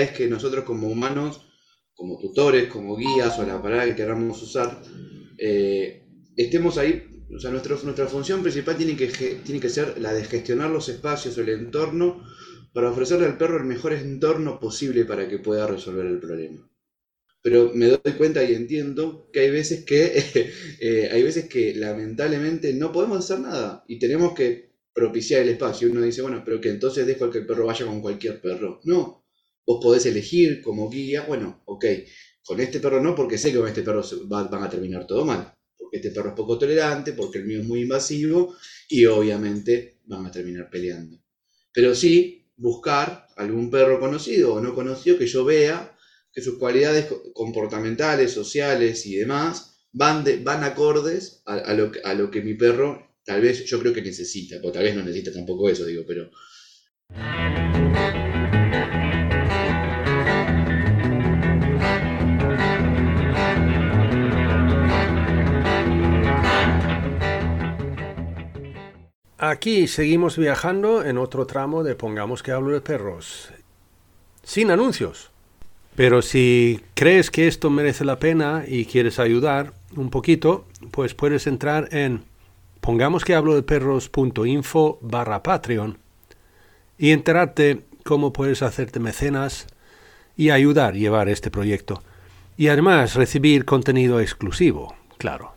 Es que nosotros como humanos, como tutores, como guías o la palabra que queramos usar, eh, estemos ahí. O sea, nuestra, nuestra función principal tiene que, tiene que ser la de gestionar los espacios o el entorno para ofrecerle al perro el mejor entorno posible para que pueda resolver el problema. Pero me doy cuenta y entiendo que hay veces que, eh, hay veces que lamentablemente no podemos hacer nada y tenemos que propiciar el espacio. Uno dice, bueno, pero que entonces dejo que el perro vaya con cualquier perro. No, Vos podés elegir como guía, bueno, ok, con este perro no, porque sé que con este perro van a terminar todo mal. Porque este perro es poco tolerante, porque el mío es muy invasivo y obviamente van a terminar peleando. Pero sí buscar algún perro conocido o no conocido que yo vea que sus cualidades comportamentales, sociales y demás van, van acordes a, lo, a lo que mi perro tal vez yo creo que necesita, o tal vez no necesita tampoco eso, digo, pero... Aquí seguimos viajando en otro tramo de Pongamos que hablo de perros. Sin anuncios. Pero si crees que esto merece la pena y quieres ayudar un poquito, pues puedes entrar en pongamos que hablo de perros.info barra Patreon y enterarte cómo puedes hacerte mecenas y ayudar a llevar este proyecto. Y además recibir contenido exclusivo, claro.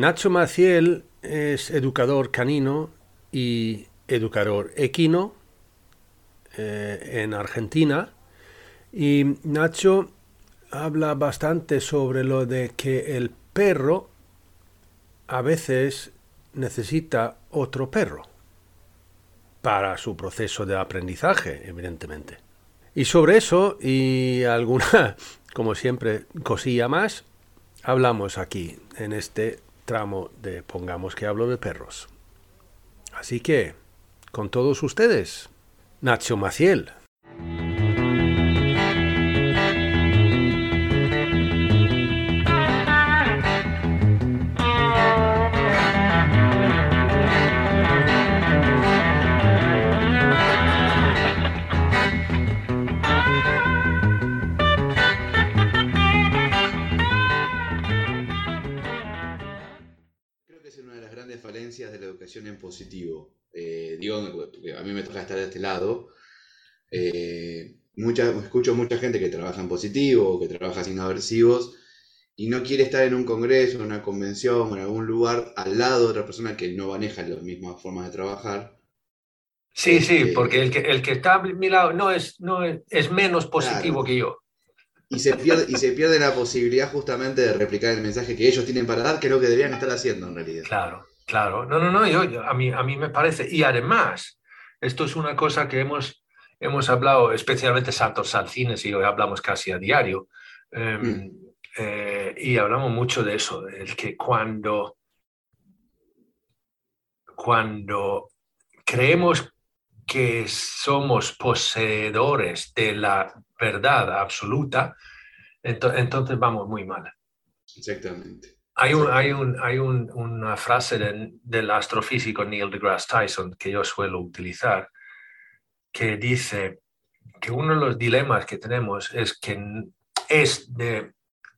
Nacho Maciel es educador canino y educador equino eh, en Argentina. Y Nacho habla bastante sobre lo de que el perro a veces necesita otro perro para su proceso de aprendizaje, evidentemente. Y sobre eso y alguna, como siempre, cosilla más, hablamos aquí en este tramo de Pongamos que hablo de perros. Así que, con todos ustedes, Nacho Maciel. De la educación en positivo. Eh, digo, a mí me toca estar de este lado. Eh, mucha, escucho mucha gente que trabaja en positivo, que trabaja sin aversivos, y no quiere estar en un congreso, en una convención, en algún lugar al lado de otra persona que no maneja las mismas formas de trabajar. Sí, sí, este, porque el que, el que está a mi lado no es, no es, menos positivo que yo. Y se, pierde, y se pierde la posibilidad justamente de replicar el mensaje que ellos tienen para dar, que es lo que deberían estar haciendo en realidad. Claro. Claro, no, no, no, yo, a, mí, a mí me parece. Y además, esto es una cosa que hemos, hemos hablado, especialmente Santos Salcines, y hoy hablamos casi a diario, em, mm. eh, y hablamos mucho de eso, el que cuando, cuando creemos que somos poseedores de la verdad absoluta, entonces vamos muy mal. Exactamente. Hay, un, hay, un, hay un, una frase del astrofísico Neil deGrasse Tyson que yo suelo utilizar, que dice que uno de los dilemas que tenemos es que es de,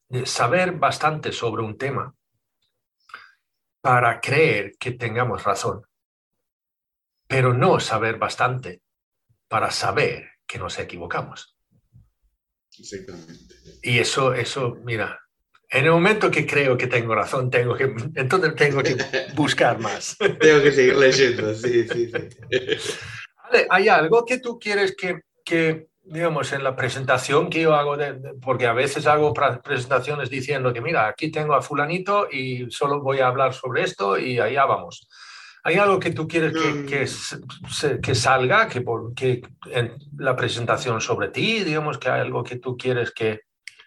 de saber bastante sobre un tema para creer que tengamos razón, pero no saber bastante para saber que nos equivocamos. Exactamente. Y eso, eso, mira, en el momento que creo que tengo razón, tengo que, entonces tengo que buscar más. Tengo que seguir leyendo, sí, sí, sí. ¿hay algo que tú quieres que, que, digamos, en la presentación que yo hago, de- de- porque a veces hago presentaciones diciendo que, mira, aquí tengo a fulanito y solo voy a hablar sobre esto y allá vamos. ¿Hay algo que tú quieres que, que, que salga, que, por, que en la presentación sobre ti, digamos que hay algo que tú quieres que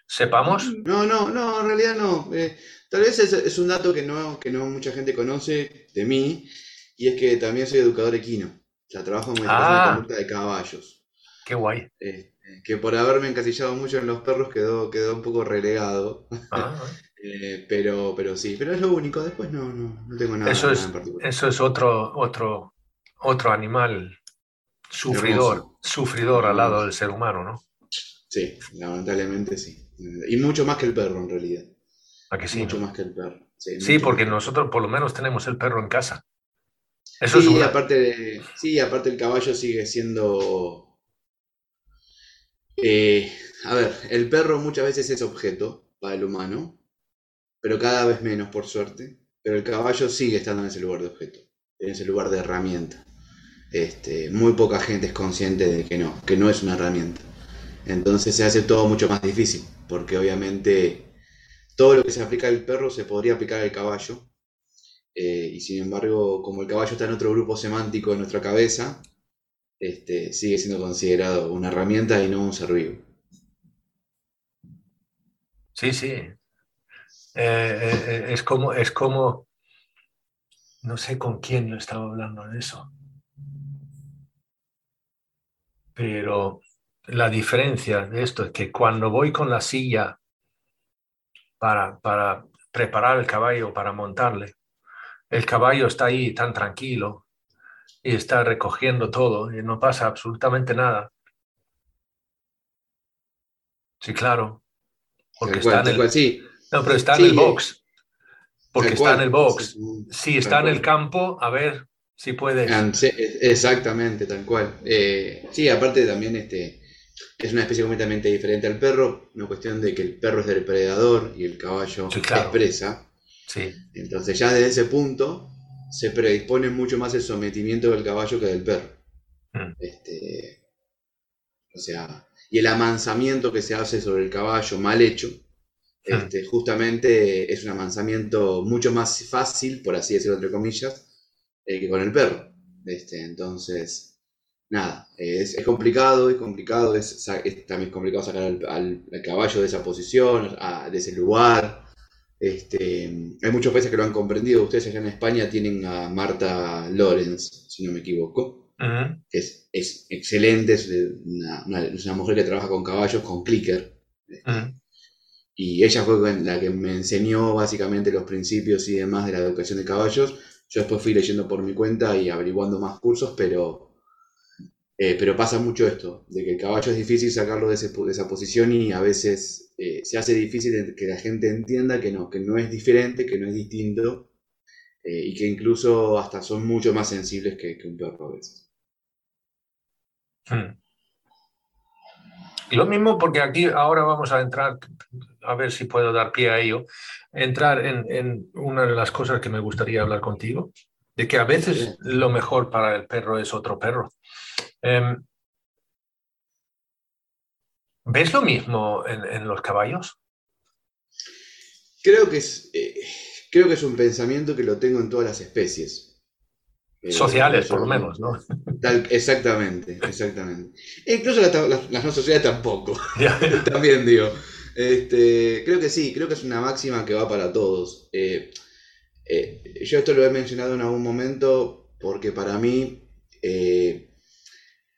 sepamos? No, no, no, en realidad no. Eh, tal vez es, es un dato que no, que no mucha gente conoce de mí, y es que también soy educador equino. O sea, trabajo en Ah. de conducta de caballos. Qué guay. Eh, que por haberme encasillado mucho en los perros quedó, quedó un poco relegado. Ah, Eh, pero, pero sí, pero es lo único. Después no, no, no tengo nada, Eso nada es- en particular. Eso es otro, otro, otro animal sufridor, sufridor al lado del ser humano, ¿no? Sí, lamentablemente sí. Y mucho más que el perro en realidad. ¿A que sí? mucho más que el perro. Sí, porque más. nosotros por lo menos tenemos el perro en casa. Eso es Sí, una- aparte, de- sí, aparte el caballo sigue siendo... eh, a ver, el perro muchas veces es objeto para el humano, pero cada vez menos por suerte. Pero el caballo sigue estando en ese lugar de objeto, en ese lugar de herramienta. Este, muy poca gente es consciente de que no, que no es una herramienta. Entonces se hace todo mucho más difícil, porque obviamente todo lo que se aplica al perro se podría aplicar al caballo, eh, y sin embargo, como el caballo está en otro grupo semántico en nuestra cabeza, este, sigue siendo considerado una herramienta y no un ser vivo. Sí, sí. Eh, eh, es como, es como, no sé con quién yo estaba hablando de eso. Pero la diferencia de esto es que cuando voy con la silla para, para preparar el caballo, para montarle, el caballo está ahí tan tranquilo y está recogiendo todo y no pasa absolutamente nada. Sí, claro. Porque está en el, sí. no, pero está en Sí, el eh, box. Porque Tal está en el box. Si está en el campo, a ver si puedes. E- Exactamente, tal cual. Eh, sí, aparte también este, es una especie completamente diferente al perro, una cuestión de que el perro es depredador y el caballo Sí, claro. es presa. Sí, Entonces ya desde ese punto se predispone mucho más el sometimiento del caballo que del perro. Mm. Este, o sea, y el amansamiento que se hace sobre el caballo mal hecho, Mm. este, justamente es un amansamiento mucho más fácil, por así decirlo entre comillas, eh, que con el perro. Este, entonces, nada, es, es complicado, es complicado, es, es también complicado sacar al, al- al caballo de esa posición, a- de ese lugar. Este, hay muchos países que lo han comprendido. Ustedes allá en España tienen a Marta Lorenz, si no me equivoco, que es, es excelente, es una, una- es una mujer que trabaja con caballos, con clicker. Ujú. Y ella fue la que me enseñó básicamente los principios y demás de la educación de caballos. Yo después fui leyendo por mi cuenta y averiguando más cursos, pero, eh, pero pasa mucho esto, de que el caballo es difícil sacarlo de, ese de esa posición y a veces eh, se hace difícil que la gente entienda que no, que no es diferente, que no es distinto eh, y que incluso hasta son mucho más sensibles que, que un perro a veces. Mm. Y lo mismo porque aquí ahora vamos a entrar, a ver si puedo dar pie a ello, entrar en, en una de las cosas que me gustaría hablar contigo, de que a veces lo mejor para el perro es otro perro. Em, ¿Ves lo mismo en, en los caballos? Creo que es, eh, creo que es un pensamiento que lo tengo en todas las especies. Eh, Sociales, por lo menos, ¿no? Tal- exactamente, exactamente. E incluso las, las- las no sociales tampoco, también digo. Este, creo que sí, creo que es una máxima que va para todos. Eh, yo esto lo he mencionado en algún momento porque para mí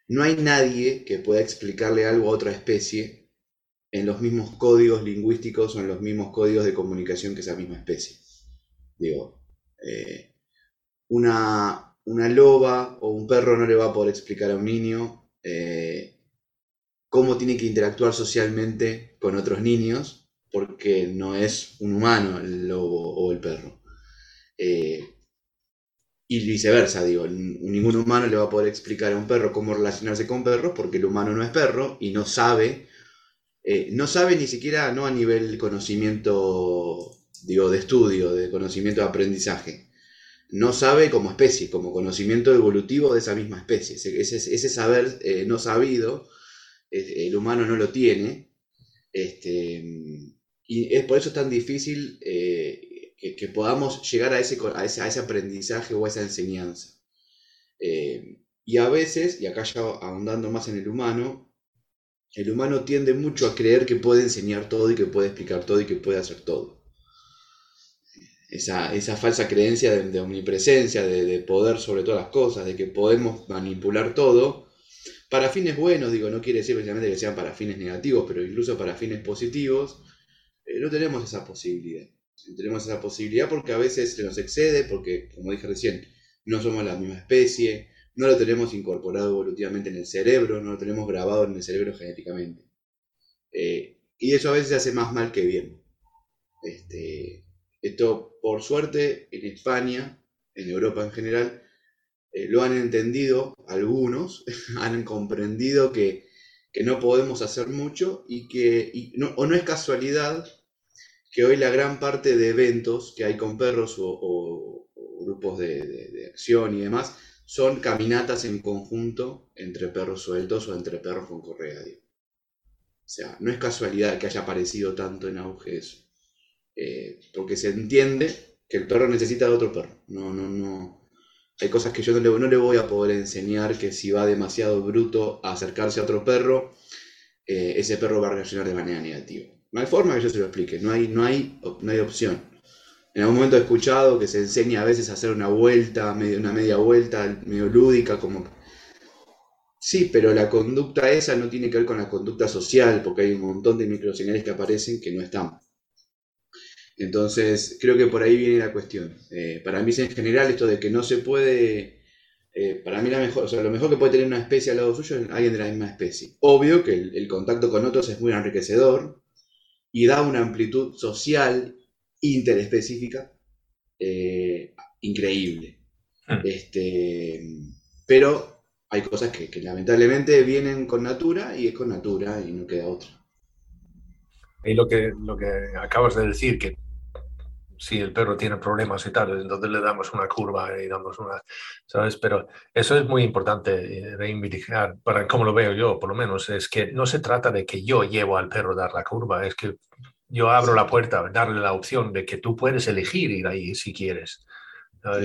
no hay nadie que pueda explicarle algo a otra especie en los mismos códigos lingüísticos o en los mismos códigos de comunicación que esa misma especie. Digo, eh, una, una loba o un perro no le va a poder explicar a un niño eh, cómo tiene que interactuar socialmente con otros niños, porque no es un humano el lobo o el perro. Eh, y viceversa, digo, ningún humano le va a poder explicar a un perro cómo relacionarse con perros, porque el humano no es perro y no sabe eh, no sabe ni siquiera, no a nivel conocimiento, digo, de estudio, de conocimiento de aprendizaje. No sabe como especie, como conocimiento evolutivo de esa misma especie. Ese, saber eh, no sabido, eh, el humano no lo tiene. Este, y es por eso tan difícil que, podamos llegar a ese, aprendizaje o a esa enseñanza. y a veces, y acá ya ahondando más en el humano, el humano tiende mucho a creer que puede enseñar todo y que puede explicar todo y que puede hacer todo. Esa, falsa creencia de, omnipresencia, de, poder sobre todas las cosas, de que podemos manipular todo, para fines buenos, digo, no quiere decir precisamente que sean para fines negativos, pero incluso para fines positivos, eh, no tenemos esa posibilidad. Tenemos esa posibilidad porque a veces se nos excede, porque, como dije recién, no somos la misma especie, no lo tenemos incorporado evolutivamente en el cerebro, no lo tenemos grabado en el cerebro genéticamente. Eh, y eso a veces hace más mal que bien. Este, esto, por suerte, en España, en Europa en general, eh, lo han entendido algunos, han comprendido que, no podemos hacer mucho y que, o no es casualidad que hoy la gran parte de eventos que hay con perros o, grupos de acción y demás, son caminatas en conjunto entre perros sueltos o entre perros con correa. O sea, no es casualidad que haya aparecido tanto en auge eso. Eh, porque se entiende que el perro necesita de otro perro. No, no, no. Hay cosas que yo no le, voy a poder enseñar que si va demasiado bruto a acercarse a otro perro, eh, ese perro va a reaccionar de manera negativa. No hay forma que yo se lo explique, no hay, no hay, no hay opción. En algún momento he escuchado que se enseña a veces a hacer una vuelta, una media vuelta, medio lúdica, como... Sí, pero la conducta esa no tiene que ver con la conducta social, porque hay un montón de microseñales que aparecen que no están. Entonces, creo que por ahí viene la cuestión. Eh, para mí, en general, esto de que no se puede. Eh, para mí, la mejor, o sea, lo mejor que puede tener una especie al lado suyo es alguien de la misma especie. Obvio que el contacto con otros es muy enriquecedor y da una amplitud social interespecífica eh, increíble. Hmm. Este, pero hay cosas que, lamentablemente vienen con natura y es con natura y no queda otra. Y lo que, lo que acabas de decir, que si el perro tiene problemas y tal, entonces le damos una curva y damos una, ¿sabes? Pero eso es muy importante reivindicar, para como lo veo yo, por lo menos, es que no se trata de que yo llevo al perro a dar la curva, es que yo abro la puerta, darle la opción de que tú puedes elegir ir ahí si quieres.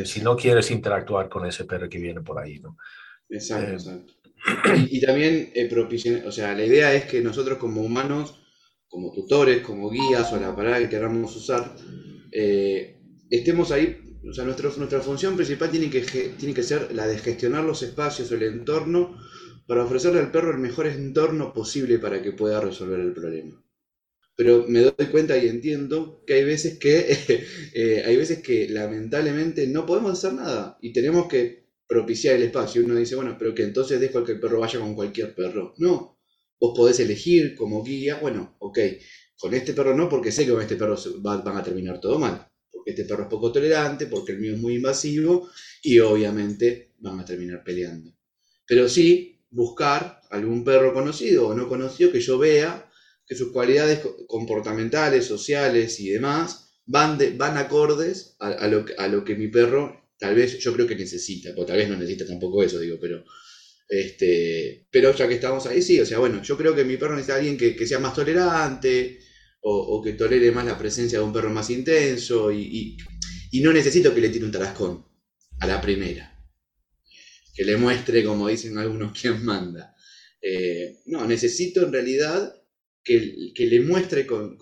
Si no quieres interactuar con ese perro que viene por ahí, ¿no? Exacto, eh, exacto. Y, también eh, o sea, la idea es que nosotros como humanos, como tutores, como guías o la palabra que queramos usar, eh, estemos ahí, o sea, nuestra, función principal tiene que, tiene que ser la de gestionar los espacios el entorno para ofrecerle al perro el mejor entorno posible para que pueda resolver el problema pero me doy cuenta y entiendo que hay veces que, eh, hay veces que lamentablemente no podemos hacer nada y tenemos que propiciar el espacio. Uno dice, bueno, pero que entonces dejo que el perro vaya con cualquier perro. No, vos podés elegir como guía, bueno, ok, con este perro no, porque sé que con este perro van a terminar todo mal. Porque este perro es poco tolerante, porque el mío es muy invasivo y obviamente van a terminar peleando. Pero sí, buscar algún perro conocido o no conocido que yo vea que sus cualidades comportamentales, sociales y demás van, van acordes a, lo, a lo que mi perro tal vez yo creo que necesita, o tal vez no necesita tampoco eso, digo, pero, este, pero ya que estamos ahí, sí, o sea, bueno, yo creo que mi perro necesita alguien que, sea más tolerante o, que tolere más la presencia de un perro más intenso y, no necesito que le tire un tarascón a la primera, que le muestre, como dicen algunos, quién manda. Eh, no, necesito en realidad que, le muestre con,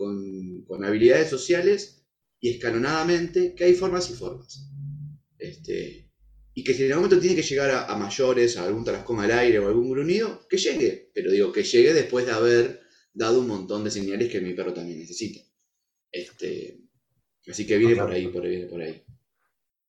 habilidades sociales y escalonadamente que hay formas y formas. Este, y que si en algún momento tiene que llegar a, mayores, a algún tarascón al aire o algún gruñido, que llegue. Pero digo, que llegue después de haber dado un montón de señales que mi perro también necesita. Este, así que viene por ahí, por ahí, por ahí.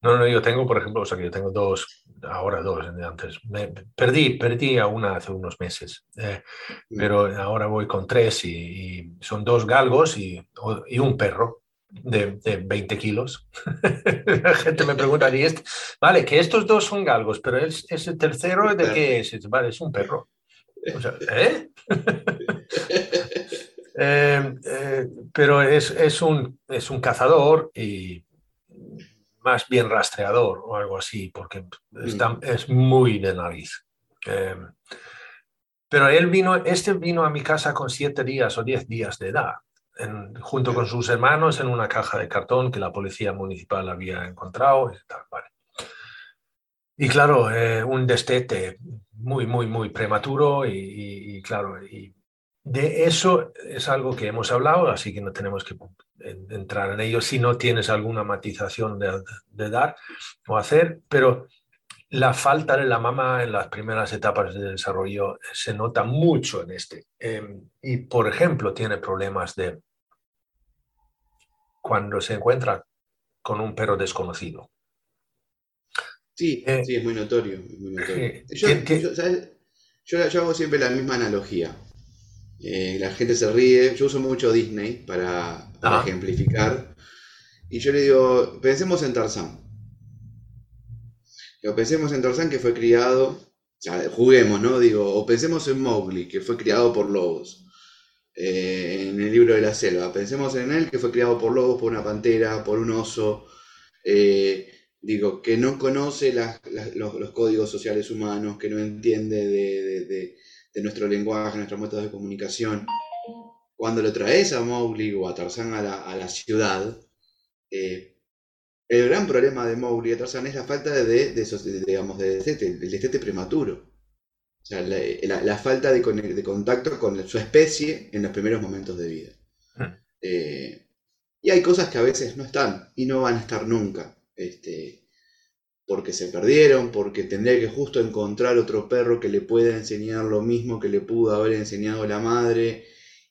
No, no, yo tengo, por ejemplo, o sea, que yo tengo dos, ahora dos, antes. Me perdí, perdí a una hace unos meses, eh, mm. pero ahora voy con tres y, son dos galgos y, y un perro de, de, 20 kilos. La gente me pregunta, ¿y este? Vale, que estos dos son galgos, pero es, ese tercero, ¿de qué es? Vale, es un perro. O sea, ¿eh? Eh, eh, pero es, es, un, es un cazador y más bien rastreador o algo así, porque está, Mm. es muy de nariz. Eh, pero él vino, este vino a mi casa con siete días o diez días de edad, en- junto con sus hermanos en una caja de cartón que la policía municipal había encontrado. Y, tal, vale. y claro, eh, un destete muy, muy, muy prematuro y, claro, y de eso es algo que hemos hablado, así que no tenemos que en- entrar en ello si no tienes alguna matización de, dar o hacer, pero la falta de la mamá en las primeras etapas de desarrollo se nota mucho en este. Eh, y, por ejemplo, tiene problemas de cuando se encuentra con un perro desconocido. Sí, Eh, sí, es muy notorio. es muy notorio. eh, Yo, ¿qué- qué- yo, ¿sabes? Yo- yo hago siempre la misma analogía. Eh, la gente se ríe. Yo uso mucho Disney para, para Ah. ejemplificar. Y yo le digo, pensemos en Tarzán. Digo, pensemos en Tarzán que fue criado, o sea, juguemos, ¿no? Digo, o pensemos en Mowgli, que fue criado por lobos. eh, en el libro de la selva. Pensemos en él que fue criado por lobos, por una pantera, por un oso. eh, digo, que no conoce las- las- los, los códigos sociales humanos, que no entiende de, de- de- de nuestro lenguaje, nuestros métodos de comunicación. Cuando lo traes a Mowgli o a Tarzán a la, a la ciudad, eh, el gran problema de Mowgli y de Tarzán es la falta de, digamos, de destete, el destete prematuro. O sea, la, la- la falta de, contacto con su especie en los primeros momentos de vida. Hmm. Eh, y hay cosas que a veces no están y no van a estar nunca. Este, porque se perdieron, porque tendría que justo encontrar otro perro que le pueda enseñar lo mismo que le pudo haber enseñado la madre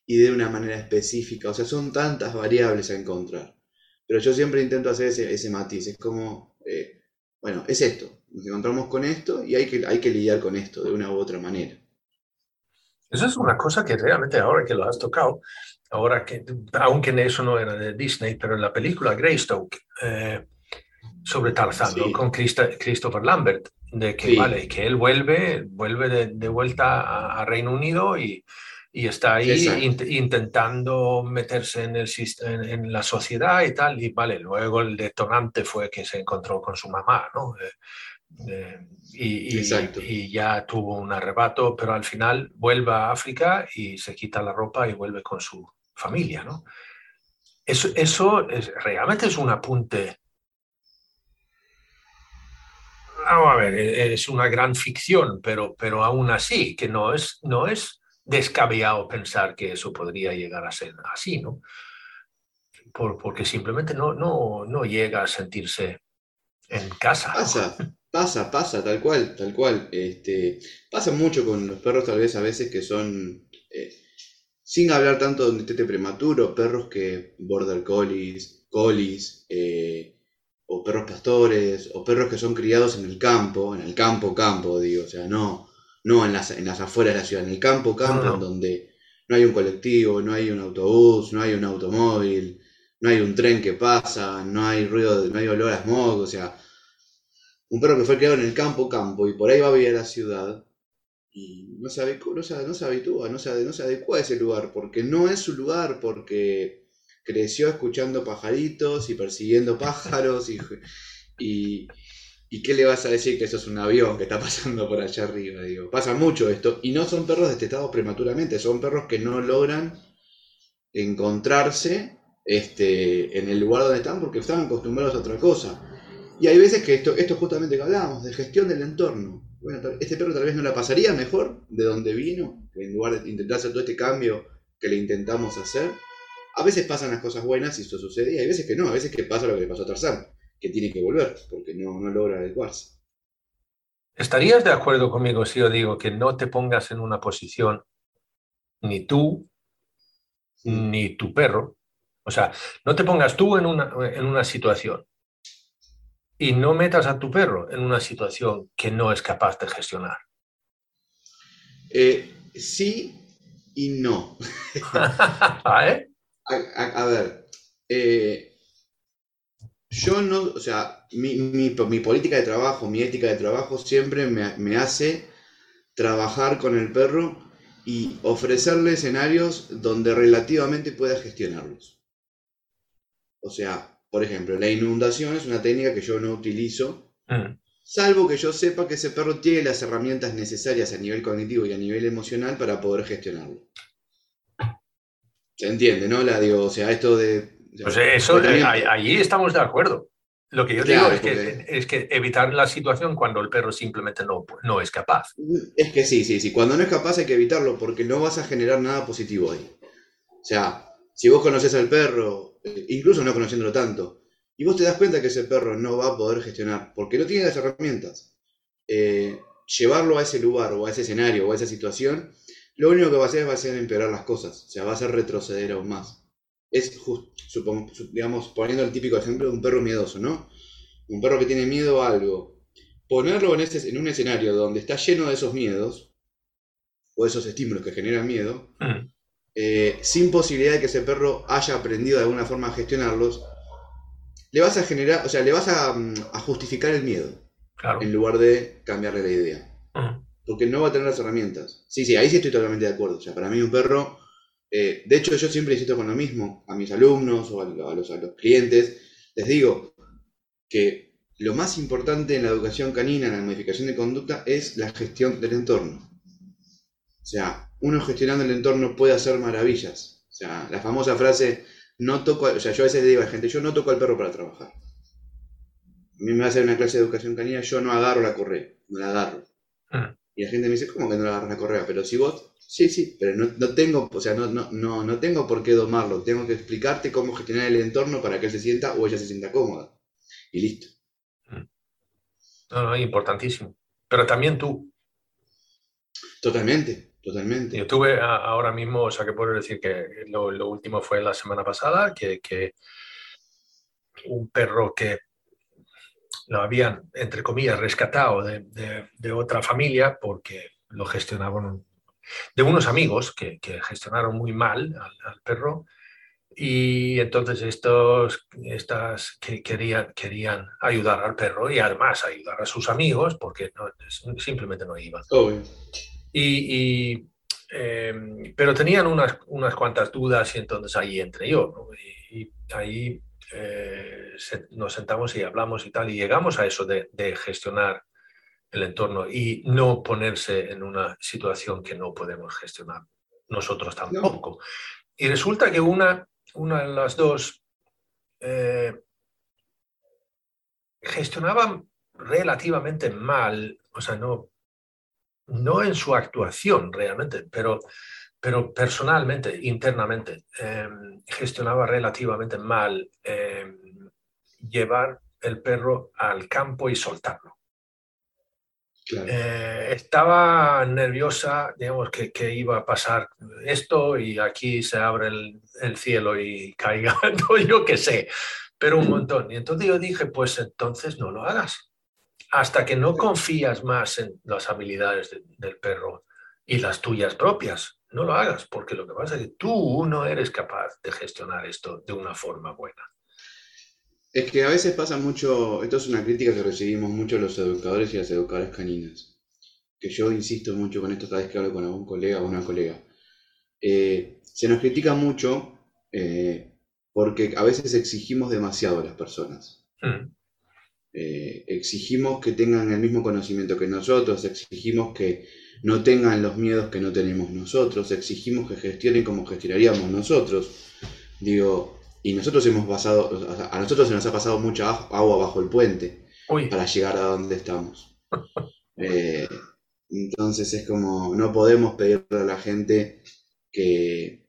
y de una manera específica. O sea, son tantas variables a encontrar. Pero yo siempre intento hacer ese, ese matiz. Es como, eh, bueno, es esto. Nos encontramos con esto y hay que, hay que lidiar con esto de una u otra manera. Eso es una cosa que realmente ahora que lo has tocado, ahora que, aunque eso no era de Disney, pero en la película Greystoke, eh, sobre Tarzán, con Christa- Christopher Lambert, de que, Sí. vale, que él vuelve, vuelve de, de vuelta a, a Reino Unido y, y está ahí int- intentando meterse en, el, en, en la sociedad y tal, y vale, luego el detonante fue que se encontró con su mamá, ¿no? Eh, eh, y, y- ya tuvo un arrebato, pero al final vuelve a África y se quita la ropa y vuelve con su familia, ¿no? Eso, eso es, realmente es un apunte. Vamos a ver, e- es una gran ficción, pero, pero aún así, que no es, no es descabellado pensar que eso podría llegar a ser así, ¿no? Por- porque simplemente no, no, no llega a sentirse en casa. Pasa, pasa, pasa, tal cual, tal cual. Este, pasa mucho con los perros, tal vez a veces que son, eh, sin hablar tanto de un destete prematuro, perros que border collies, collies, eh, o perros pastores, o perros que son criados en el campo, en el campo, campo, digo, o sea, no, no en las, en las afueras de la ciudad, en el campo, campo, No, en donde no hay un colectivo, no hay un autobús, no hay un automóvil, no hay un tren que pasa, no hay ruido, no hay olor a smog, o sea, un perro que fue criado en el campo, campo, y por ahí va a vivir a la ciudad, y no se, no se, no se habitúa, no se, no se adecua a ese lugar, porque no es su lugar, porque creció escuchando pajaritos y persiguiendo pájaros, y, y, qué le vas a decir que eso es un avión que está pasando por allá arriba, digo, pasa mucho esto, y no son perros destetados prematuramente, son perros que no logran encontrarse este, en el lugar donde están porque estaban acostumbrados a otra cosa. Y hay veces que esto, esto justamente que hablábamos, de gestión del entorno. Bueno, este perro tal vez no la pasaría mejor de donde vino, en lugar de intentar hacer todo este cambio que le intentamos hacer. A veces pasan las cosas buenas y esto sucede, y hay veces que no, a veces que pasa lo que le pasó a Tarzán, que tiene que volver, porque no, no logra adecuarse. ¿Estarías de acuerdo conmigo si yo digo que no te pongas en una posición ni tú ni tu perro? O sea, no te pongas tú en una, en una situación y no metas a tu perro en una situación que no es capaz de gestionar. Eh, sí y no. ¿Eh? A, a- a ver, eh, yo no, o sea, mi, mi- mi política de trabajo, mi ética de trabajo siempre me, me hace trabajar con el perro y ofrecerle escenarios donde relativamente pueda gestionarlos. O sea, por ejemplo, la inundación es una técnica que yo no utilizo, Mm. salvo que yo sepa que ese perro tiene las herramientas necesarias a nivel cognitivo y a nivel emocional para poder gestionarlo. Se entiende, ¿no? La digo, o sea, esto de. Pues eso, eh, ahí- allí estamos de acuerdo. Lo que yo Claro, digo es que, es que evitar la situación cuando el perro simplemente no, no es capaz. Es que sí, sí, sí. Cuando no es capaz hay que evitarlo porque no vas a generar nada positivo ahí. O sea, si vos conoces al perro, eh, incluso no conociéndolo tanto, y vos te das cuenta que ese perro no va a poder gestionar porque no tiene las herramientas, eh, llevarlo a ese lugar o a ese escenario o a esa situación, lo único que va a hacer va a ser empeorar las cosas. O sea, va a hacer retroceder aún más. Es, just- supongo, su- digamos, poniendo el típico ejemplo de un perro miedoso, ¿no? Un perro que tiene miedo a algo ponerlo en, ese- en un escenario donde está lleno de esos miedos, o esos estímulos que generan miedo, Mm. eh, sin posibilidad de que ese perro haya aprendido de alguna forma a gestionarlos, le vas a generar, o sea, le vas a, mm, a justificar el miedo, Claro. en lugar de cambiarle la idea. Mm. Porque no va a tener las herramientas. Sí, sí, ahí sí estoy totalmente de acuerdo. O sea, para mí un perro, eh, de hecho yo siempre insisto con lo mismo, a mis alumnos o a, los, clientes, les digo que lo más importante en la educación canina, en la modificación de conducta, es la gestión del entorno. O sea, uno gestionando el entorno puede hacer maravillas. O sea, la famosa frase, no toco, o sea, yo a veces le digo a la gente, yo no toco al perro para trabajar. A mí me va a hacer una clase de educación canina, yo no agarro la correa, no la agarro. Mm. Y la gente me dice, ¿cómo que no le agarras la correa? Pero si vos, sí, sí, pero no, no tengo, o sea, no, no, no, no tengo por qué domarlo, tengo que explicarte cómo gestionar el entorno para que él se sienta o ella se sienta cómoda. Y listo. No, no, importantísimo. Pero también tú. Totalmente, totalmente. Yo tuve a- ahora mismo, o sea, que puedo decir que lo, lo último fue la semana pasada, que, que un perro que lo habían, entre comillas, rescatado de, de- de otra familia porque lo gestionaban de unos amigos que, que gestionaron muy mal al, al perro. Y entonces estos estas que querían, querían ayudar al perro y además ayudar a sus amigos porque no- simplemente no iban. Y, y, eh, pero tenían unas, unas cuantas dudas y entonces ahí entré yo. ¿no? Y, y ahí eh, se- nos sentamos y hablamos y tal y llegamos a eso de, de gestionar el entorno y no ponerse en una situación que no podemos gestionar nosotros tampoco. Y resulta que una, una de las dos eh, gestionaban relativamente mal, o sea, no, no en su actuación realmente, pero, pero personalmente, internamente, eh, gestionaba relativamente mal eh, llevar el perro al campo y soltarlo. Claro. Eh, estaba nerviosa, digamos, que, que iba a pasar esto y aquí se abre el, el cielo y caiga, no, yo qué sé, pero un montón. Y entonces yo dije, pues entonces no lo hagas. Hasta que no confías más en las habilidades de- del perro y las tuyas propias, no lo hagas, porque lo que pasa es que tú no eres capaz de gestionar esto de una forma buena. Es que a veces pasa mucho, esto es una crítica que recibimos mucho los educadores y las educadoras caninas, que yo insisto mucho con esto cada vez que hablo con algún colega o una colega. Eh, se nos critica mucho eh, porque a veces exigimos demasiado a las personas. Mm, Eh, exigimos que tengan el mismo conocimiento que nosotros, exigimos que no tengan los miedos que no tenemos nosotros, exigimos que gestionen como gestionaríamos nosotros. Digo, y nosotros hemos pasado, a nosotros se nos ha pasado mucha agua bajo el puente Uy, para llegar a donde estamos. Eh, entonces es como, no podemos pedirle a la gente que,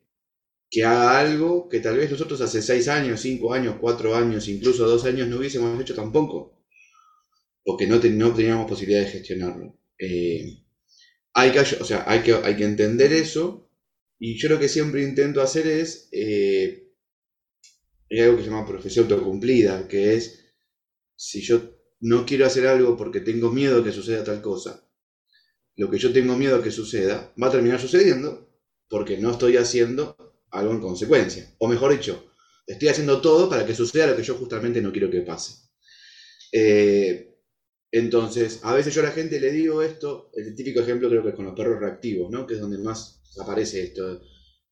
que haga algo que tal vez nosotros hace seis años, cinco años, cuatro años, incluso dos años no hubiésemos hecho tampoco. Porque no, ten- no teníamos posibilidad de gestionarlo. Eh, hay, que, o sea, hay, que, hay que entender eso. Y yo lo que siempre intento hacer es, eh, hay algo que se llama profesión autocumplida, que es, si yo no quiero hacer algo porque tengo miedo que suceda tal cosa, lo que yo tengo miedo que suceda va a terminar sucediendo porque no estoy haciendo algo en consecuencia. O mejor dicho, estoy haciendo todo para que suceda lo que yo justamente no quiero que pase. Eh, entonces, a veces yo a la gente le digo esto, el típico ejemplo creo que es con los perros reactivos, ¿no? Que es donde más aparece esto.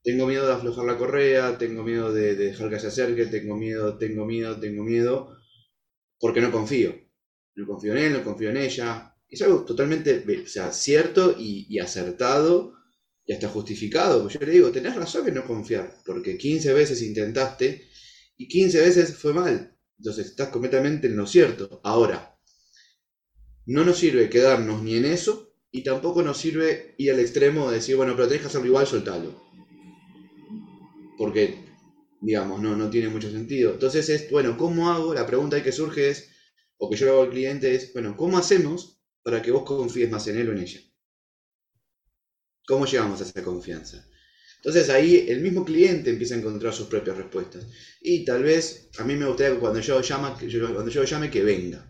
Tengo miedo de aflojar la correa, tengo miedo de, de dejar que se acerque, tengo miedo, tengo miedo, tengo miedo, porque no confío. No confío en él, no confío en ella. Es algo totalmente sea, cierto y, y acertado y hasta justificado. Yo le digo, tenés razón en no confiar, porque 15 veces intentaste y 15 veces fue mal. Entonces estás completamente en lo cierto. Ahora, no nos sirve quedarnos ni en eso y tampoco nos sirve ir al extremo de decir, bueno, pero tenés que hacerlo igual, soltalo. Porque, digamos, no, no tiene mucho sentido. Entonces es, bueno, ¿cómo hago? La pregunta que surge es, o que yo le hago al cliente es, bueno, ¿cómo hacemos para que vos confíes más en él o en ella? ¿Cómo llegamos a esa confianza? Entonces ahí el mismo cliente empieza a encontrar sus propias respuestas. Y tal vez a mí me gustaría que cuando yo, llama, cuando yo llame que venga.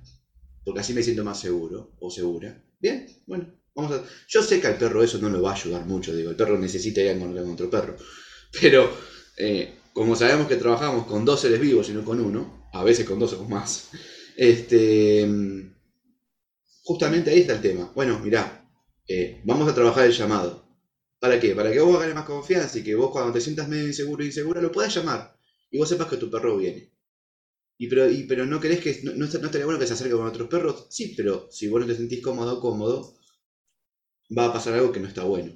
Porque así me siento más seguro o segura. Bien, bueno, vamos a... Yo sé que al perro eso no lo va a ayudar mucho. Digo, el perro necesita ir a encontrar con otro perro. Pero eh, como sabemos que trabajamos con dos seres vivos y no con uno, a veces con dos o más, este, justamente ahí está el tema. Bueno, mirá, eh, vamos a trabajar el llamado. ¿Para qué? Para que vos ganes más confianza y que vos cuando te sientas medio inseguro o insegura lo puedas llamar y vos sepas que tu perro viene. Y pero, pero no querés que, no, no, estaría bueno que se acerque con otros perros, sí, pero si vos no te sentís cómodo cómodo, va a pasar algo que no está bueno.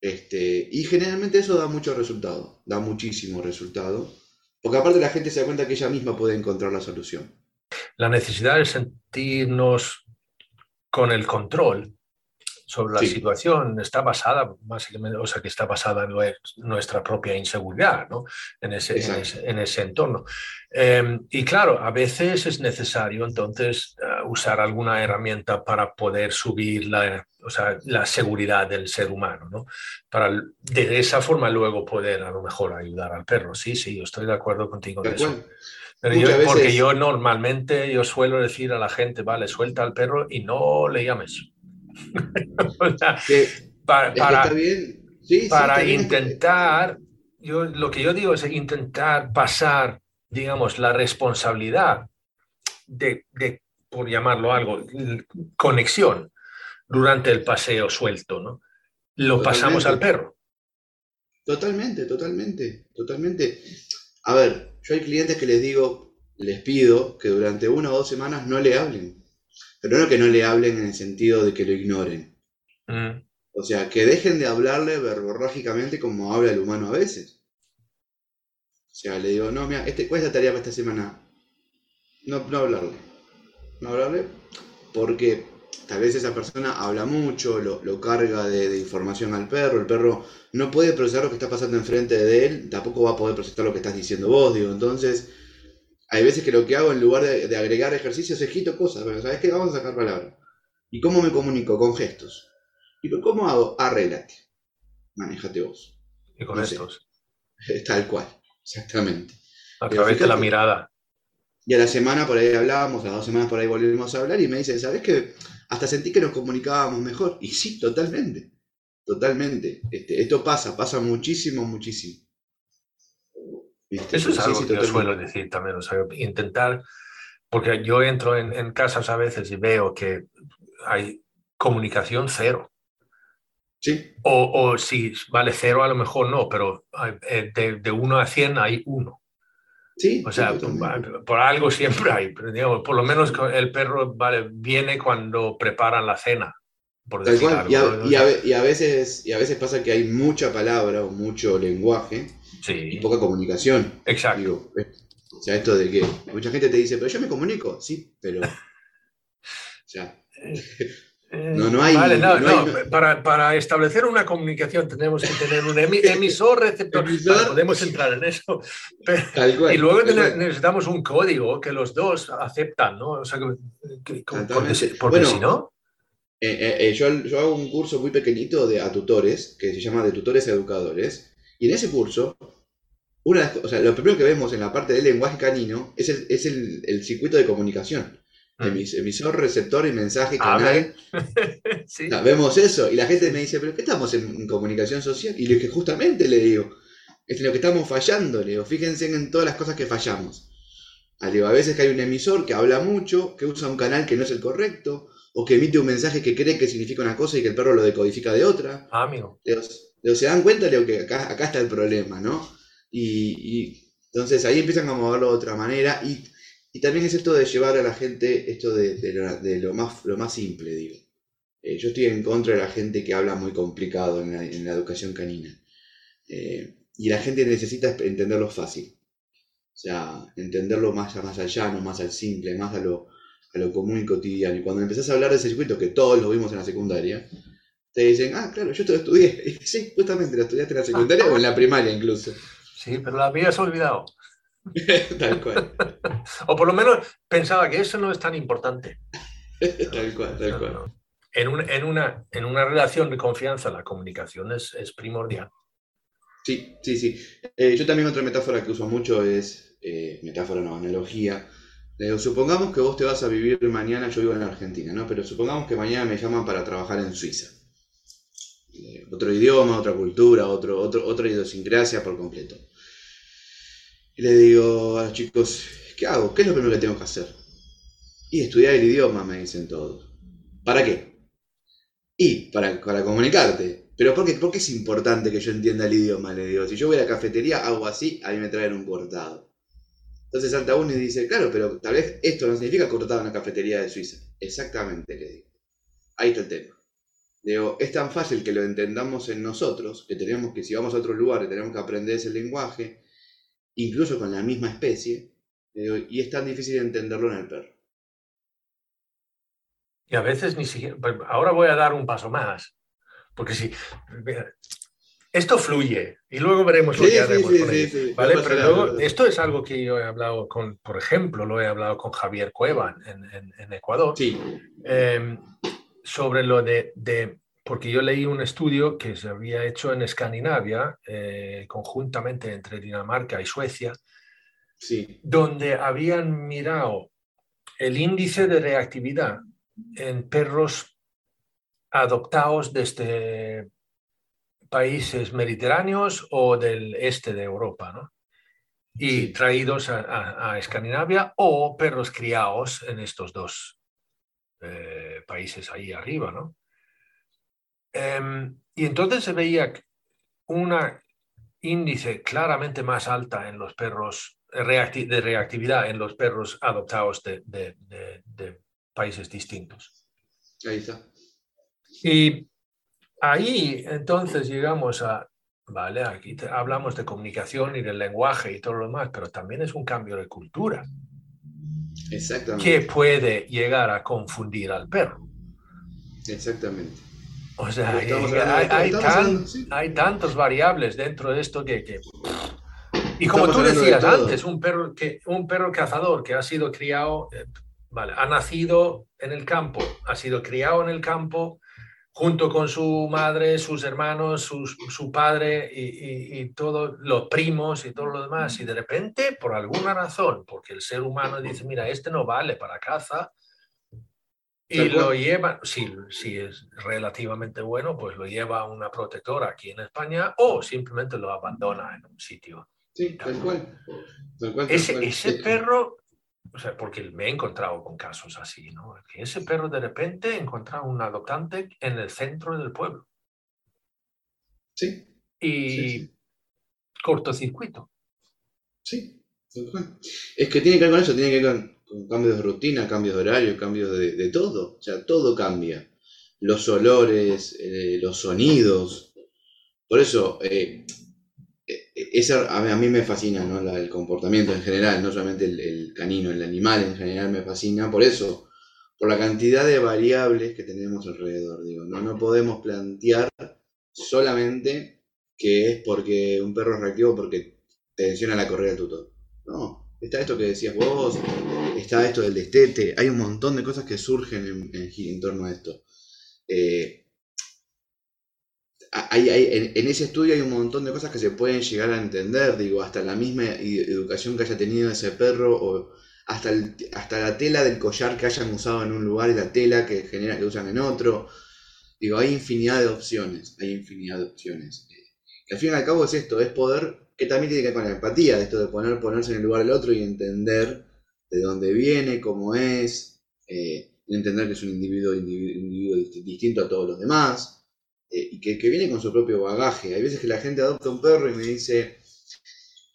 Este, y generalmente eso da mucho resultado, da muchísimo resultado, porque aparte la gente se da cuenta que ella misma puede encontrar la solución. La necesidad de sentirnos con el control sobre la sí. situación está basada, básicamente, o sea, que está basada en nuestra propia inseguridad, ¿no? En ese, en ese, en ese, entorno. Eh, y claro, a veces es necesario entonces uh, usar alguna herramienta para poder subir la, o sea, la seguridad del ser humano, ¿no? Para de esa forma luego poder a lo mejor ayudar al perro. Sí, sí, yo estoy de acuerdo contigo en eso. Pero yo, veces... Porque yo normalmente yo suelo decir a la gente, vale, suelta al perro y no le llames. o sea, que, para, para, sí, para sí, intentar, yo, lo que yo digo es intentar pasar, digamos, la responsabilidad de, de, por llamarlo algo, conexión durante el paseo suelto, ¿no? Lo totalmente. pasamos al perro. Totalmente, totalmente, totalmente. A ver, yo hay clientes que les digo, les pido que durante una o dos semanas no le hablen pero no que no le hablen en el sentido de que lo ignoren. Mm. O sea, que dejen de hablarle verborrágicamente como habla el humano a veces. O sea, le digo, no, mira, este, ¿cuál es la tarea para esta semana? No, no hablarle. No hablarle porque tal vez esa persona habla mucho, lo, lo carga de, de, información al perro, el perro no puede procesar lo que está pasando enfrente de él, tampoco va a poder procesar lo que estás diciendo vos, digo, entonces hay veces que lo que hago en lugar de, de agregar ejercicios es quito cosas. Pero, ¿Sabes qué? Vamos a sacar palabras. ¿Y cómo me comunico? Con gestos. ¿Y cómo hago? Arréglate. Manéjate vos. Y con no estos. Sé. Tal cual. Exactamente. A través de la mirada. Y a la semana por ahí hablábamos, a las dos semanas por ahí volvimos a hablar y me dicen, ¿sabes qué? Hasta sentí que nos comunicábamos mejor. Y sí, totalmente. Totalmente. Este, esto pasa, pasa muchísimo, muchísimo. ¿Viste? Eso es algo sí, sí, que yo suelo decir también, o sea, intentar, porque yo entro en, en, casas a veces y veo que hay comunicación cero. Sí. O, o si vale cero, a lo mejor no, pero eh, de, de 1 a 100 hay uno. Sí, o sea, por, por, algo siempre hay, digamos, por lo menos el perro vale, viene cuando preparan la cena. Por Tal cual. Algo, y, a, ¿no? y, a, y, a, veces, y a veces pasa que hay mucha palabra o mucho lenguaje sí. y poca comunicación. Exacto. Digo, o sea, esto de que mucha gente te dice, pero yo me comunico, sí, pero. O sea. No, no hay. Vale, no, no, no hay, para, para, establecer una comunicación tenemos que tener un emisor, receptor. Podemos entrar en eso. Pero, cual, y luego necesitamos un código que los dos aceptan, ¿no? O sea, que, que porque, porque bueno, si no. Eh, eh, yo, yo, hago un curso muy pequeñito de, a tutores que se llama de tutores a educadores. Y en ese curso, una, o sea, lo primero que vemos en la parte del lenguaje canino es el, es el, el circuito de comunicación. Emis, emisor, receptor y mensaje, canal. sí. o sea, vemos eso. Y la gente me dice, ¿pero qué estamos en, en comunicación social? Y lo que justamente le digo, es lo que estamos fallando. Le digo, fíjense en todas las cosas que fallamos. Digo, a veces que hay un emisor que habla mucho, que usa un canal que no es el correcto, o que emite un mensaje que cree que significa una cosa y que el perro lo decodifica de otra. Ah, amigo. Digo, se dan cuenta de que acá, acá está el problema, ¿no? Y, entonces ahí empiezan a moverlo de otra manera y, también es esto de llevar a la gente esto de, lo, más, lo más simple, digo. Eh, yo estoy en contra de la gente que habla muy complicado en la, educación canina. Eh, y la gente necesita entenderlo fácil. O sea, entenderlo más, más al llano, más al simple, más a lo, común y cotidiano. Y cuando empezás a hablar de ese circuito, que todos lo vimos en la secundaria, te dicen, ah, claro, yo te lo estudié. sí, justamente lo estudiaste en la secundaria o en la primaria incluso. Sí, pero la habías olvidado. tal cual. o por lo menos pensaba que eso no es tan importante. tal cual, tal cual. En, en, una, en una relación de confianza la comunicación es, es primordial. Sí, sí, sí. Eh, yo también otra metáfora que uso mucho es, eh, metáfora no, analogía. supongamos que vos te vas a vivir mañana, yo vivo en Argentina, ¿no? Pero supongamos que mañana me llaman para trabajar en Suiza. Eh, otro idioma, otra cultura, otro, otro, otra idiosincrasia por completo. Y le digo a los chicos, ¿qué hago? ¿Qué es lo primero que tengo que hacer? Y estudiar el idioma, me dicen todos. ¿Para qué? Y para, para comunicarte. Pero ¿por qué, ¿por qué es importante que yo entienda el idioma? Le digo, si yo voy a la cafetería, hago así, a mí me traen un cortado. Entonces Santa Uni dice, claro, pero tal vez esto no significa cortado en la cafetería de Suiza. Exactamente, le digo. Ahí está el tema. Digo, es tan fácil que lo entendamos en nosotros, que tenemos que, si vamos a otro lugar, tenemos que aprender ese lenguaje, incluso con la misma especie, y es tan difícil entenderlo en el perro. Y a veces ni siquiera, ahora voy a dar un paso más. Porque si esto fluye y luego veremos lo que haremos con ello. ¿vale? Pero luego, esto es algo que yo he hablado con, por ejemplo, lo he hablado con Javier Cueva en, en, Ecuador, eh, sobre lo de, de, porque yo leí un estudio que se había hecho en Escandinavia, eh, conjuntamente entre Dinamarca y Suecia, donde habían mirado el índice de reactividad en perros adoptados desde países mediterráneos o del este de Europa, ¿no? Y traídos a, Escandinavia o perros criados en estos dos eh, países ahí arriba, ¿no? Em, y entonces se veía un índice claramente más alta en los perros de reactividad en los perros adoptados de, de países distintos. Ahí está. Y ahí entonces llegamos a, vale, aquí hablamos de comunicación y del lenguaje y todo lo demás, pero también es un cambio de cultura. Exactamente. Que puede llegar a confundir al perro. Exactamente. O sea, hay, hay, tantas variables dentro de esto que... Y como tú decías antes, un perro, que, un perro cazador que ha sido criado, eh, vale, ha nacido en el campo, ha sido criado en el campo, junto con su madre, sus hermanos, su, padre y, todos los primos y todo lo demás. Y de repente, por alguna razón, porque el ser humano dice, mira, este no vale para caza, y lo lleva, si, si es relativamente bueno, pues lo lleva a una protectora aquí en España o simplemente lo abandona en un sitio. Sí, tal cual. ese, ese perro o sea, porque me he encontrado con casos así, ¿no? Que ese perro de repente encontrado un adoptante en el centro del pueblo. Sí. Y cortocircuito. Sí, es que tiene que ver con eso, tiene que ver con, cambios de rutina, cambios de horario, cambios de, todo. O sea, todo cambia. Los olores, eh, los sonidos. Por eso, eh, esa, a, mí me fascina ¿no? el comportamiento en general, no solamente el, canino, el animal en general me fascina, por eso, por la cantidad de variables que tenemos alrededor. Digo, no, no podemos plantear solamente que es porque un perro es reactivo porque te la correa del tutor. No, está esto que decías vos, está esto del destete, hay un montón de cosas que surgen en, torno a esto. Eh, en, ese estudio hay un montón de cosas que se pueden llegar a entender, digo, hasta la misma educación que haya tenido ese perro, o hasta, hasta la tela del collar que hayan usado en un lugar y la tela que genera que usan en otro. Digo, hay infinidad de opciones, hay infinidad de opciones. Que al fin y al cabo es esto, es poder, que también tiene que ver con la empatía, esto de poner, ponerse en el lugar del otro y entender de dónde viene, cómo es, eh, entender que es un individuo, individuo distinto a todos los demás eh, y que, que viene con su propio bagaje. Hay veces que la gente adopta un perro y me dice,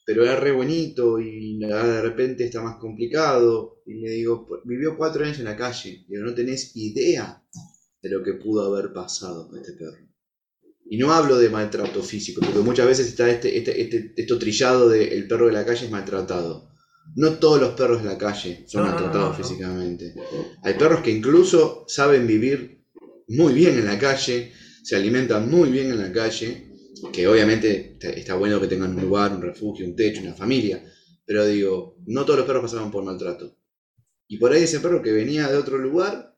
pero era re bonito y de repente está más complicado. Y le digo, "Pues, vivió cuatro años en la calle, pero no tenés idea de lo que pudo haber pasado con este perro. Y no hablo de maltrato físico, porque muchas veces está este, este, este, esto trillado de el perro de la calle es maltratado. No todos los perros de la calle son no, maltratados no, no. físicamente. Hay perros que incluso saben vivir muy bien en la calle, se alimentan muy bien en la calle, que obviamente está- bueno que tengan un lugar, un refugio, un techo, una familia, pero digo, no todos los perros pasaron por maltrato. Y por ahí ese perro que venía de otro lugar,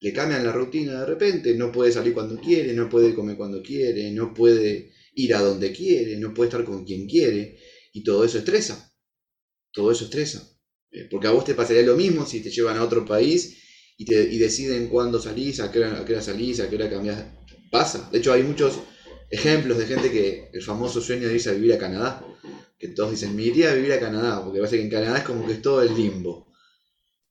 le cambian la rutina de repente, no puede salir cuando quiere, no puede comer cuando quiere, no puede ir a donde quiere, no puede estar con quien quiere, y todo eso estresa. Todo eso estresa. Eh, Porque a vos te pasaría lo mismo si te llevan a otro país y, te, y deciden cuándo salís, a qué, hora, a qué hora salís, a qué hora cambiás. Pasa. De hecho, hay muchos ejemplos de gente que el famoso sueño de irse a vivir a Canadá, que todos dicen, me iría a vivir a Canadá, porque parece que en Canadá es como que es todo el limbo.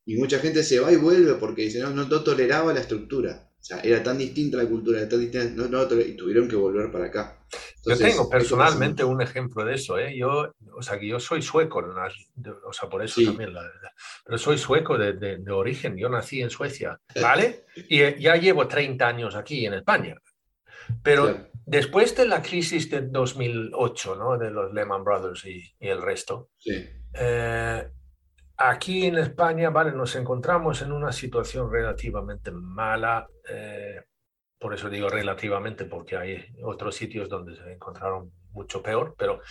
Y mucha gente se va y vuelve porque dice, no, no, no toleraba la estructura. O sea, era tan distinta la cultura, era tan distinta, no, y tuvieron que volver para acá. Yo tengo personalmente un ejemplo de eso, ¿eh? Yo, o sea, que yo soy sueco, o sea, por eso Sí. también, la- la- pero soy sueco de, de- de origen, yo nací en Suecia, ¿vale? Y ya llevo 30 años aquí en España. Pero Claro. después de la crisis de 2008, ¿no? De los Lehman Brothers y, y el resto, Sí, eh, aquí en España, vale, nos encontramos en una situación relativamente mala. eh, por eso digo relativamente, porque hay otros sitios donde se encontraron mucho peor. Pero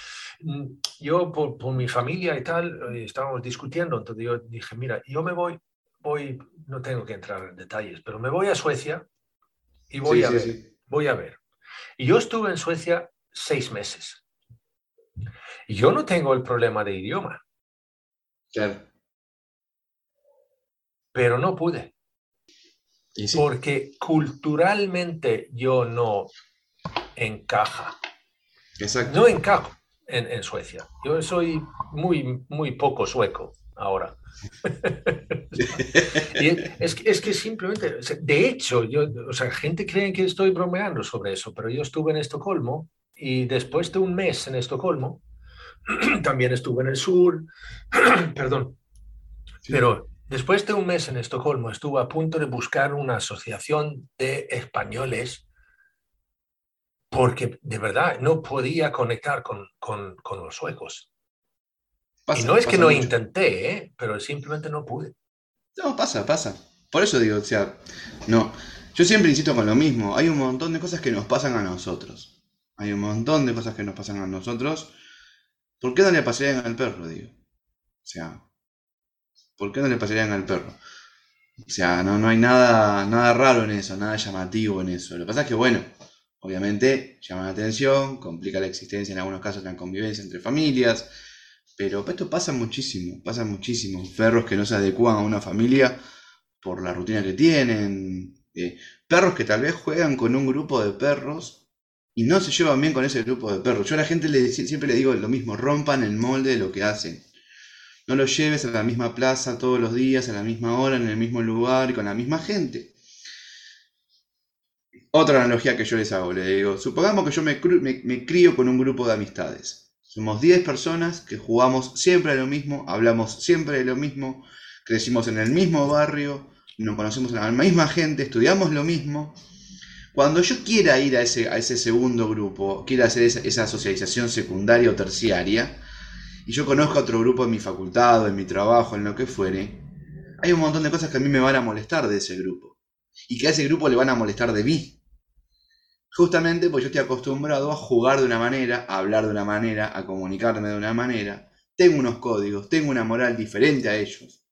mm, yo, por, por mi familia y tal, eh, estábamos discutiendo. Entonces yo dije, mira, yo me voy, voy, no tengo que entrar en detalles, pero me voy a Suecia y voy sí, a sí, ver sí. Voy a ver. Y yo estuve en Suecia seis meses. Y yo no tengo el problema de idioma, Claro. pero no pude, Y sí. porque culturalmente yo no encaja, Exacto. no encajo en, en Suecia. Yo soy muy, muy poco sueco ahora. Es, que, es que simplemente, de hecho, yo, o sea, gente cree que estoy bromeando sobre eso, pero yo estuve en Estocolmo y después de un mes en Estocolmo, también estuve en el sur, perdón, Sí. pero después de un mes en Estocolmo estuve a punto de buscar una asociación de españoles porque de verdad no podía conectar con, con, con los suecos. Pasa, y no es que no mucho. intenté, ¿eh? pero simplemente no pude. No, pasa, pasa. Por eso digo, o sea, no. Yo siempre insisto con lo mismo. Hay un montón de cosas que nos pasan a nosotros. Hay un montón de cosas que nos pasan a nosotros. ¿Por qué no le pasarían al perro, digo? O sea, ¿por qué no le pasarían al perro? O sea, no, no hay nada, nada raro en eso, nada llamativo en eso. Lo que pasa es que, bueno, obviamente llama la atención, complica la existencia en algunos casos la convivencia entre familias, pero esto pasa muchísimo, pasa muchísimo. Perros que no se adecúan a una familia por la rutina que tienen. eh, perros que tal vez juegan con un grupo de perros y no se llevan bien con ese grupo de perros. Yo a la gente le, siempre le digo lo mismo, rompan el molde de lo que hacen. No los lleves a la misma plaza todos los días, a la misma hora, en el mismo lugar y con la misma gente. Otra analogía que yo les hago, le digo, supongamos que yo me- me crío con un grupo de amistades. Somos 10 personas que jugamos siempre a lo mismo, hablamos siempre de lo mismo, crecimos en el mismo barrio, nos conocemos a la misma gente, estudiamos lo mismo. Cuando yo quiera ir a ese, segundo grupo, quiera hacer esa, esa socialización secundaria o terciaria, y yo conozco a otro grupo en mi facultad o en mi trabajo, en lo que fuere, hay un montón de cosas que a mí me van a molestar de ese grupo. Y que a ese grupo le van a molestar de mí. Justamente porque yo estoy acostumbrado a jugar de una manera, a hablar de una manera, a comunicarme de una manera. Tengo unos códigos, tengo una moral diferente a ellos.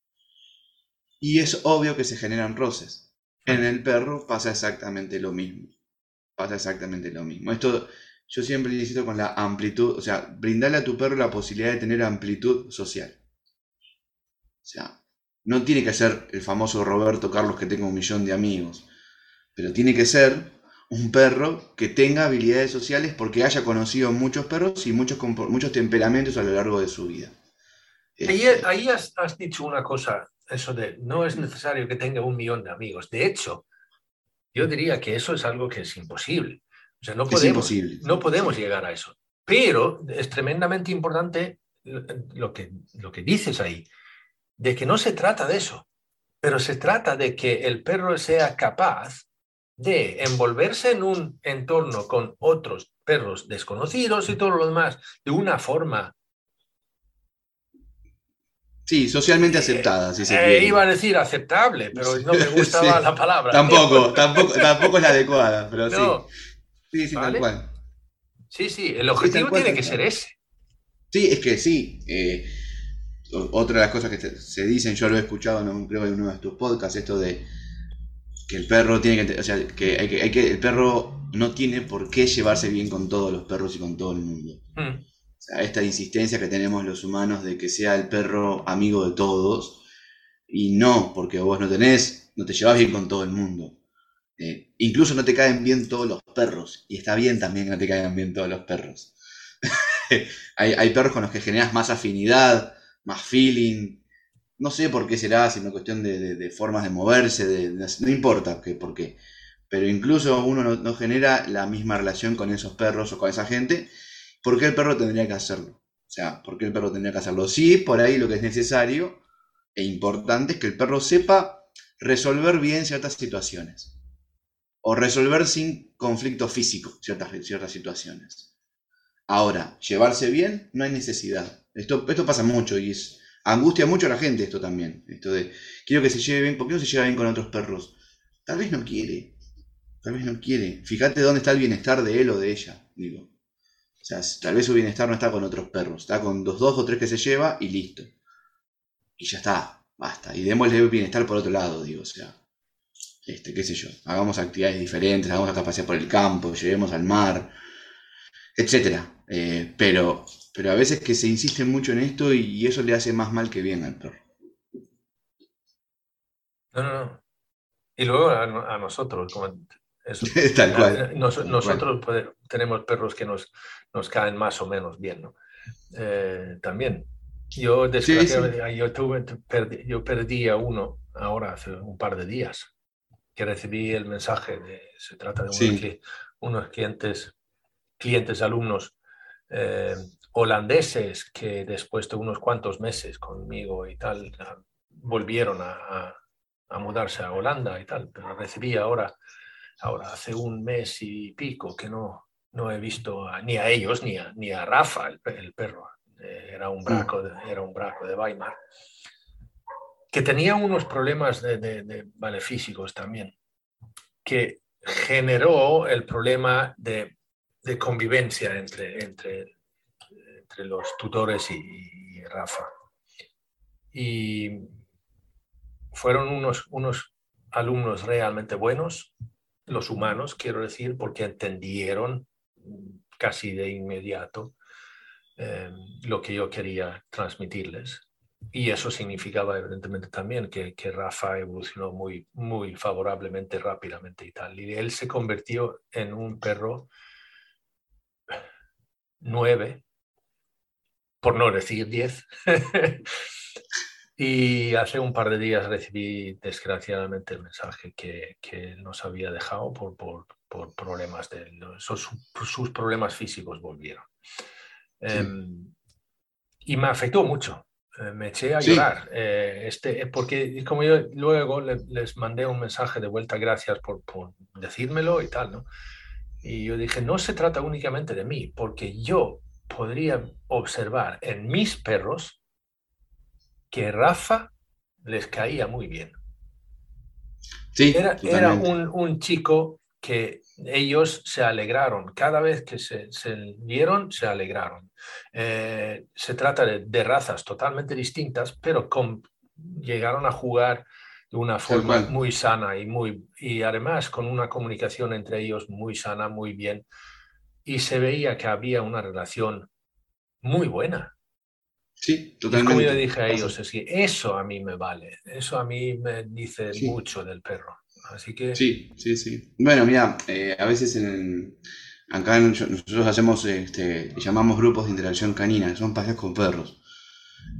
Y es obvio que se generan roces. En el perro pasa exactamente lo mismo. Pasa exactamente lo mismo. Esto yo siempre insisto con la amplitud, o sea, brindarle a tu perro la posibilidad de tener amplitud social. O sea, no tiene que ser el famoso Roberto Carlos que tenga un millón de amigos, pero tiene que ser un perro que tenga habilidades sociales porque haya conocido muchos perros y muchos, muchos temperamentos a lo largo de su vida. Ahí, Este, ahí has, has dicho una cosa, eso de no es necesario que tenga un millón de amigos. De hecho, Yo diría que eso es algo que es imposible. O sea, no Es podemos, imposible. no podemos llegar a eso. Pero es tremendamente importante lo que, lo que dices ahí, de que no se trata de eso, pero se trata de que el perro sea capaz de envolverse en un entorno con otros perros desconocidos y todo lo demás de una forma, Sí, socialmente aceptada, si se eh, iba a decir aceptable, pero no me gustaba Sí. la palabra. Tampoco, tampoco, tampoco es la adecuada, pero No. sí. Sí, sí, ¿Vale? tal cual. Sí, sí, el objetivo cual, tiene que ser ese. Sí, es que sí. eh, otra de las cosas que se dicen, yo lo he escuchado un- creo en uno de tus podcasts, esto de que el perro tiene que, o sea, que, hay que, hay que el perro no tiene por qué llevarse bien con todos los perros y con todo el mundo. Mm, O sea, esta insistencia que tenemos los humanos de que sea el perro amigo de todos y no, porque vos no tenés, no te llevas bien con todo el mundo. Eh, incluso no te caen bien todos los perros y está bien también que no te caigan bien todos los perros. hay, hay perros con los que generas más afinidad, más feeling. No sé por qué será, sino cuestión de, formas de moverse, no importa que, por qué. Pero incluso uno no, no genera la misma relación con esos perros o con esa gente. ¿Por qué el perro tendría que hacerlo? O sea, ¿por qué el perro tendría que hacerlo? Sí, por ahí lo que es necesario e importante es que el perro sepa resolver bien ciertas situaciones. O resolver sin conflicto físico ciertas, ciertas situaciones. Ahora, llevarse bien no hay necesidad. Esto, esto pasa mucho y es, angustia mucho a la gente esto también. Esto de, quiero que se lleve bien, ¿por qué no se lleva bien con otros perros? Tal vez no quiere. Tal vez no quiere. Fíjate dónde está el bienestar de él o de ella, digo. O sea, tal vez su bienestar no está con otros perros, está con dos o tres que se lleva y listo. Y ya está, basta. Y démosle bienestar por otro lado, digo, o sea, este, qué sé yo, hagamos actividades diferentes, hagamos a pasear por el campo, llevemos al mar, etcétera. Eh, pero, pero a veces que se insiste mucho en esto y eso le hace más mal que bien al perro. No, no, no. Y luego a, no- a nosotros, como eso, Tal cual. Eh, nos- tal nosotros puede- tenemos perros que nos, nos caen más o menos bien, ¿no? Eh, también. Yo, Sí, yo, tuve, perdí, yo perdí a uno ahora hace un par de días, que recibí el mensaje de, se trata de unos, Sí. cli- unos clientes, clientes, alumnos eh, holandeses que después de unos cuantos meses conmigo y tal, volvieron a, mudarse a Holanda y tal, pero recibí ahora, ahora hace un mes y pico que no, no he visto a- ni a ellos ni a, ni a Rafa, el, pe- el perro, Eh, era un braco, de, era un braco de Weimar, que tenía unos problemas de, de- de, vale, físicos también, que generó el problema de, de convivencia entre, entre, entre los tutores y, Rafa. Y fueron unos, unos alumnos realmente buenos, los humanos, quiero decir, porque entendieron casi de inmediato eh, lo que yo quería transmitirles. Y eso significaba evidentemente también que, que Rafa evolucionó muy, muy favorablemente, rápidamente y tal. Y él se convirtió en un perro nueve, por no decir diez. y hace un par de días recibí desgraciadamente el mensaje que, que nos había dejado por, por, por problemas de sus, sus problemas físicos volvieron. Sí. Em, y me afectó mucho. Eh, me eché a Sí. llorar. eh, este, porque como yo luego le- les mandé un mensaje de vuelta, gracias por, por decírmelo y tal, ¿no? Y yo dije, no se trata únicamente de mí, porque yo podría observar en mis perros que Rafa les caía muy bien. Sí, Era, un, un chico que ellos se alegraron. Cada vez que se, se vieron, se alegraron. Eh, se trata de, de razas totalmente distintas, pero con, llegaron a jugar de una forma muy sana y, muy, y además con una comunicación entre ellos muy sana, muy bien. Y se veía que había una relación muy buena. Sí, Y como totalmente. yo dije a ellos, es que eso a mí me vale, eso a mí me dice Sí. mucho del perro. Así que Sí, sí, sí. Bueno, mira, eh, a veces en, acá en- nosotros hacemos, este, llamamos grupos de interacción canina, que son paseos con perros.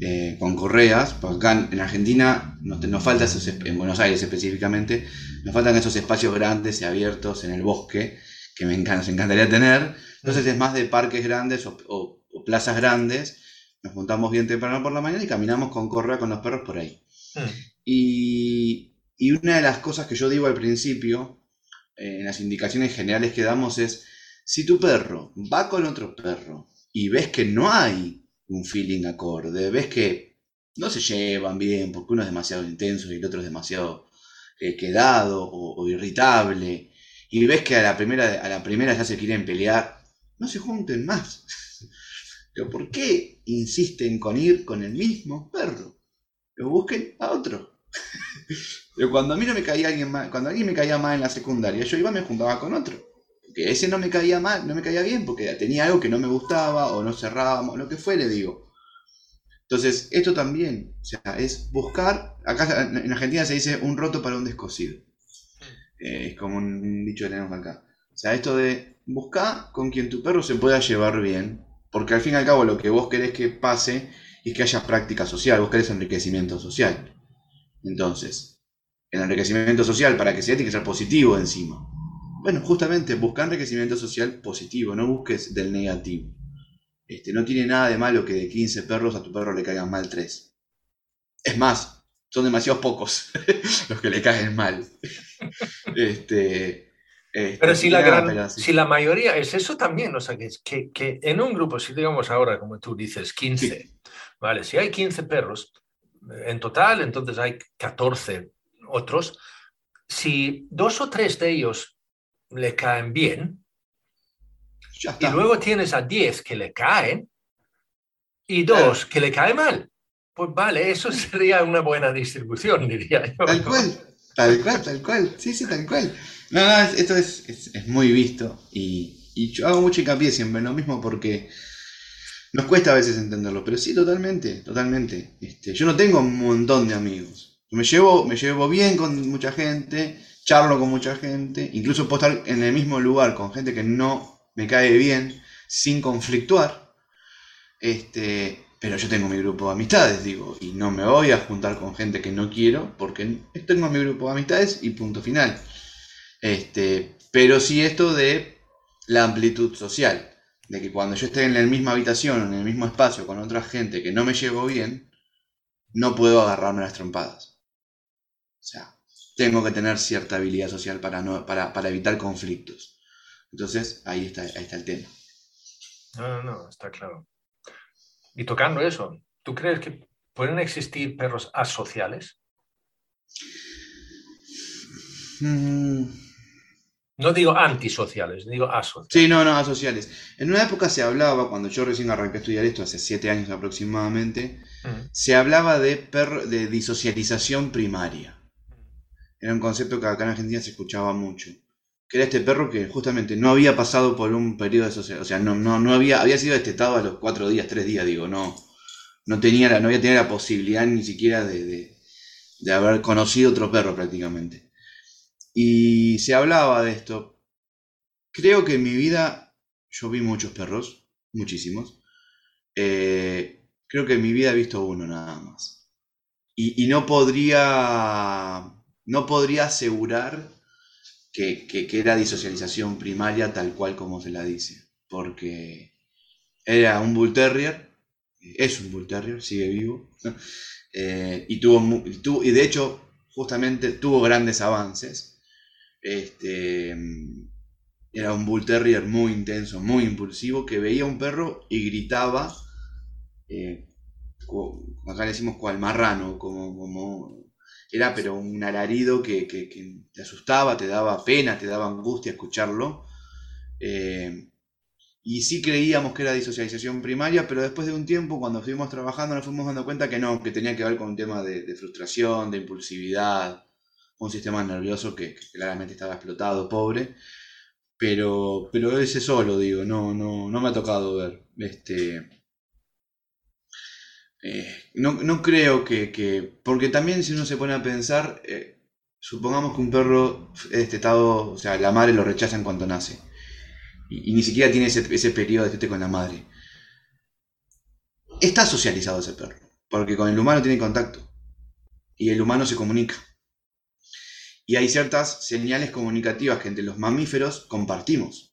eh, con correas, porque acá en Argentina nos, nos falta esos, en Buenos Aires específicamente, nos faltan esos espacios grandes y abiertos en el bosque que me encanta, nos encantaría tener. Entonces es más de parques grandes o, o- o plazas grandes. Nos juntamos bien temprano por la mañana y caminamos con correa con los perros por ahí. Mm. Y, y una de las cosas que yo digo al principio, eh, en las indicaciones generales que damos es, si tu perro va con otro perro y ves que no hay un feeling acorde, ves que no se llevan bien porque uno es demasiado intenso y el otro es demasiado eh, quedado o, o irritable, y ves que a la primera, a la primera ya se quieren pelear, no se junten más. Pero ¿por qué insisten con ir con el mismo perro? Pero busquen a otro. Pero cuando a mí no me caía alguien mal, cuando alguien me caía mal en la secundaria, yo iba y me juntaba con otro. Porque ese no me caía mal, no me caía bien, porque tenía algo que no me gustaba, o no cerrábamos, lo que fuere, digo. Entonces, esto también, o sea, es buscar, acá en Argentina se dice un roto para un descosido. Eh, es como un dicho que tenemos acá. O sea, esto de buscar con quien tu perro se pueda llevar bien, porque al fin y al cabo lo que vos querés que pase es que haya práctica social, vos querés enriquecimiento social. Entonces, el enriquecimiento social para que sea tiene que ser positivo encima. Bueno, justamente busca enriquecimiento social positivo, no busques del negativo. Este, no tiene nada de malo que de 15 perros a tu perro le caigan mal 3. Es más, son demasiados pocos los que le caen mal. Este, este, Pero si la, nada, gran- pero sí. si la mayoría es eso también, o sea, que, que, que en un grupo, si digamos ahora, como tú dices, 15, ¿vale? Si hay 15 perros, en total, entonces hay 14 otros. Si dos o tres de ellos le caen bien, y luego tienes a 10 que le caen y dos que le caen mal, pues vale, eso sería una buena distribución, diría yo. Tal cual, tal cual, tal cual. Sí, sí, tal cual. No, no, es- esto es, es- es muy visto y, y yo hago mucho hincapié siempre en lo mismo porque nos cuesta a veces entenderlo, pero sí, totalmente, totalmente. Este, yo no tengo un montón de amigos. Me llevo, me llevo bien con mucha gente, charlo con mucha gente, incluso puedo estar en el mismo lugar con gente que no me cae bien sin conflictuar. Este, pero yo tengo mi grupo de amistades, digo, y no me voy a juntar con gente que no quiero, porque tengo mi grupo de amistades y punto final. Este, pero sí esto de la amplitud social, de que cuando yo esté en la misma habitación, en el mismo espacio con otra gente que no me llevo bien, no puedo agarrarme las trompadas. O sea, tengo que tener cierta habilidad social para, no, para, para evitar conflictos. Entonces, ahí está, ahí está el tema. No, no, no, está claro. Y tocando eso, ¿tú crees que pueden existir perros asociales? Mm, No digo antisociales, digo asociales. Sí, no, no, asociales. En una época se hablaba, cuando yo recién arranqué a estudiar esto, hace siete años aproximadamente, Mm. se hablaba de, per- de disocialización primaria. Era un concepto que acá en Argentina se escuchaba mucho. Que era este perro que justamente no había pasado por un periodo de socialización. O sea, no, no, no había, había sido destetado a los cuatro días, tres días, digo, no. No tenía la, no había tenido la posibilidad ni siquiera de, de- de haber conocido otro perro prácticamente. Y se hablaba de esto. Creo que en mi vida yo vi muchos perros, muchísimos. Eh, creo que en mi vida he visto uno nada más. Y, y no podría. No podría asegurar que, que- era disocialización primaria tal cual como se la dice. Porque era un Bull Terrier. Es un Bull Terrier, sigue vivo. eh, y, tuvo, y de hecho, justamente tuvo grandes avances. Este, era un Bull Terrier muy intenso, muy impulsivo, que veía un perro y gritaba, eh, acá le decimos cual marrano, como era pero un alarido que, que- que te asustaba, te daba pena, te daba angustia escucharlo. Eh, y sí creíamos que era disocialización primaria, pero después de un tiempo, cuando estuvimos trabajando, nos fuimos dando cuenta que no, que tenía que ver con un tema de, de frustración, de impulsividad, un sistema nervioso que, que claramente estaba explotado, pobre. Pero, pero ese solo, digo, no, no, no me ha tocado ver. Este, eh, no, no creo que, que- Porque también si uno se pone a pensar, eh, supongamos que un perro es destetado, o sea, la madre lo rechaza en cuanto nace. Y, ni siquiera tiene ese, ese periodo de destete con la madre. Está socializado ese perro. porque con el humano tiene contacto y el humano se comunica. Y hay ciertas señales comunicativas que entre los mamíferos compartimos.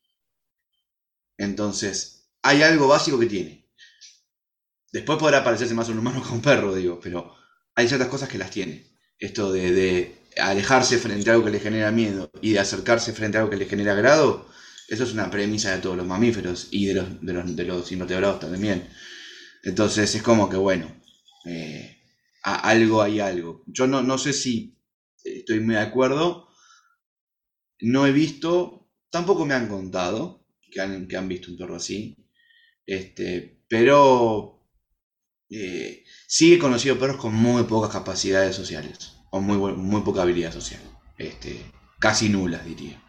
Entonces, hay algo básico que tiene. Después podrá parecerse más un humano que un perro, digo, pero hay ciertas cosas que las tiene. Esto de, de alejarse frente a algo que le genera miedo y de acercarse frente a algo que le genera agrado, eso es una premisa de todos los mamíferos y de los, de los, de los invertebrados también. Entonces es como que, bueno, eh, a- algo hay algo. Yo no, no sé si estoy muy de acuerdo. No he visto, tampoco me han contado que han, que han visto un perro así. Este, pero eh, sí he conocido perros con muy pocas capacidades sociales, o muy, muy poca habilidad social. Este, casi nulas, diría.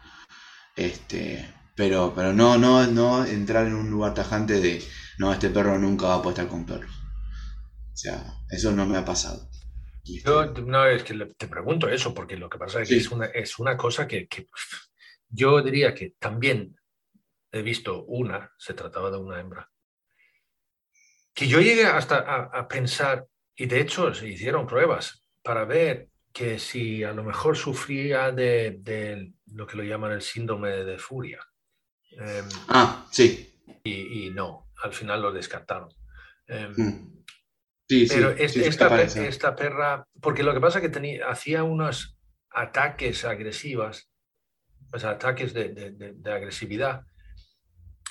Este, pero, pero no, no, no entrar en un lugar tajante de no, este perro nunca va a poder estar con perros. O sea, eso no me ha pasado. Yo no es que te pregunto eso, porque lo que pasa es que Sí. es, una, es una cosa que, que yo diría que también he visto una, se trataba de una hembra, que yo llegué hasta a, a pensar, y de hecho se hicieron pruebas para ver que si a lo mejor sufría de, de lo que lo llaman el síndrome de furia. Em, Ah, sí. y, y no, al final lo descartaron. Mm. Sí, sí. pero sí, esta, pe- parece. esta perra, porque lo que pasa es que tenía, hacía unos ataques agresivas, o sea, ataques de- de agresividad,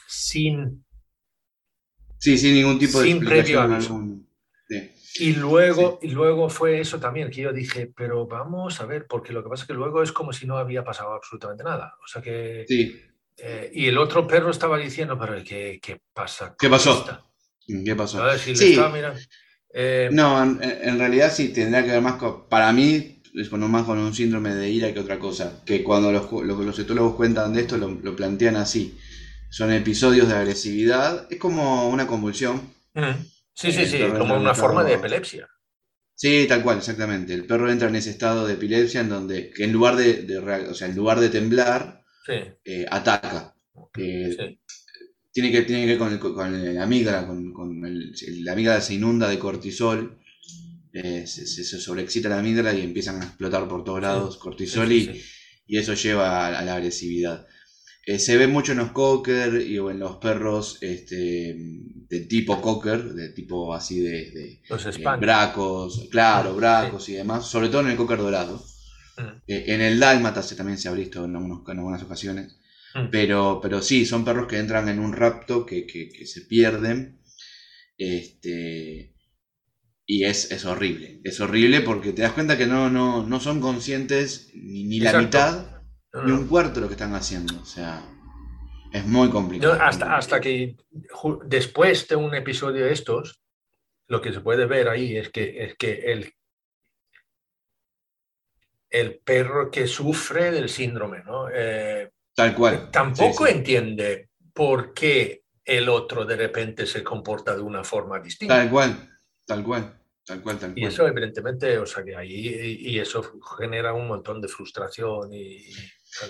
sin... Sí, sin ningún tipo de sin explicación sí. Y luego, y luego fue eso también, que yo dije, pero vamos a ver, porque lo que pasa es que luego es como si no había pasado absolutamente nada. O sea que... Sí. eh, y el otro perro estaba diciendo, pero ¿qué, qué pasa? ¿Qué pasó? esta?". ¿Qué pasó? A ver si le Sí. estaba mirando. Eh, No, en, en realidad sí tendría que ver más con. Para mí, es con más con un síndrome de ira que otra cosa. Que cuando los, los, los etólogos cuentan de esto, lo, lo plantean así. Son episodios de agresividad. Es como una convulsión. mm, Sí, sí, sí, como una forma de epilepsia. Sí, tal cual, exactamente. El perro entra en ese estado de epilepsia en donde, que en lugar de, o sea, en lugar de temblar, Sí, eh, ataca. Eh, sí. tiene que, tiene que ver con, el, con la amígdala, con, con el, la amígdala se inunda de cortisol, eh, se, se- sobreexcita la amígdala y empiezan a explotar por todos lados cortisol y, y eso lleva a, a la agresividad. Eh, se ve mucho en los cocker y o en los perros este, de tipo cocker, de tipo así de, de, Los eh, bracos, claro, bracos y demás, sobre todo en el cocker dorado. Mm. Eh, en el dálmata se también se ha visto en, algunos- en algunas ocasiones. Mm. Pero, pero sí, son perros que entran en un rapto, que, que- que se pierden. Este, y es, es horrible. Es horrible porque te das cuenta que no, no, no son conscientes ni, ni la mitad No, ni no. un cuarto de lo que están haciendo. O sea, es muy complicado. hasta, hasta que después de un episodio de estos, lo que se puede ver ahí es que, es que el, el perro que sufre del síndrome, ¿no? Eh, Tal cual. tampoco Sí, sí. entiende por qué el otro de repente se comporta de una forma distinta. Tal cual. Tal cual. Tal cual, tal Y cual. eso evidentemente, o sea que ahí, y, y eso genera un montón de frustración y...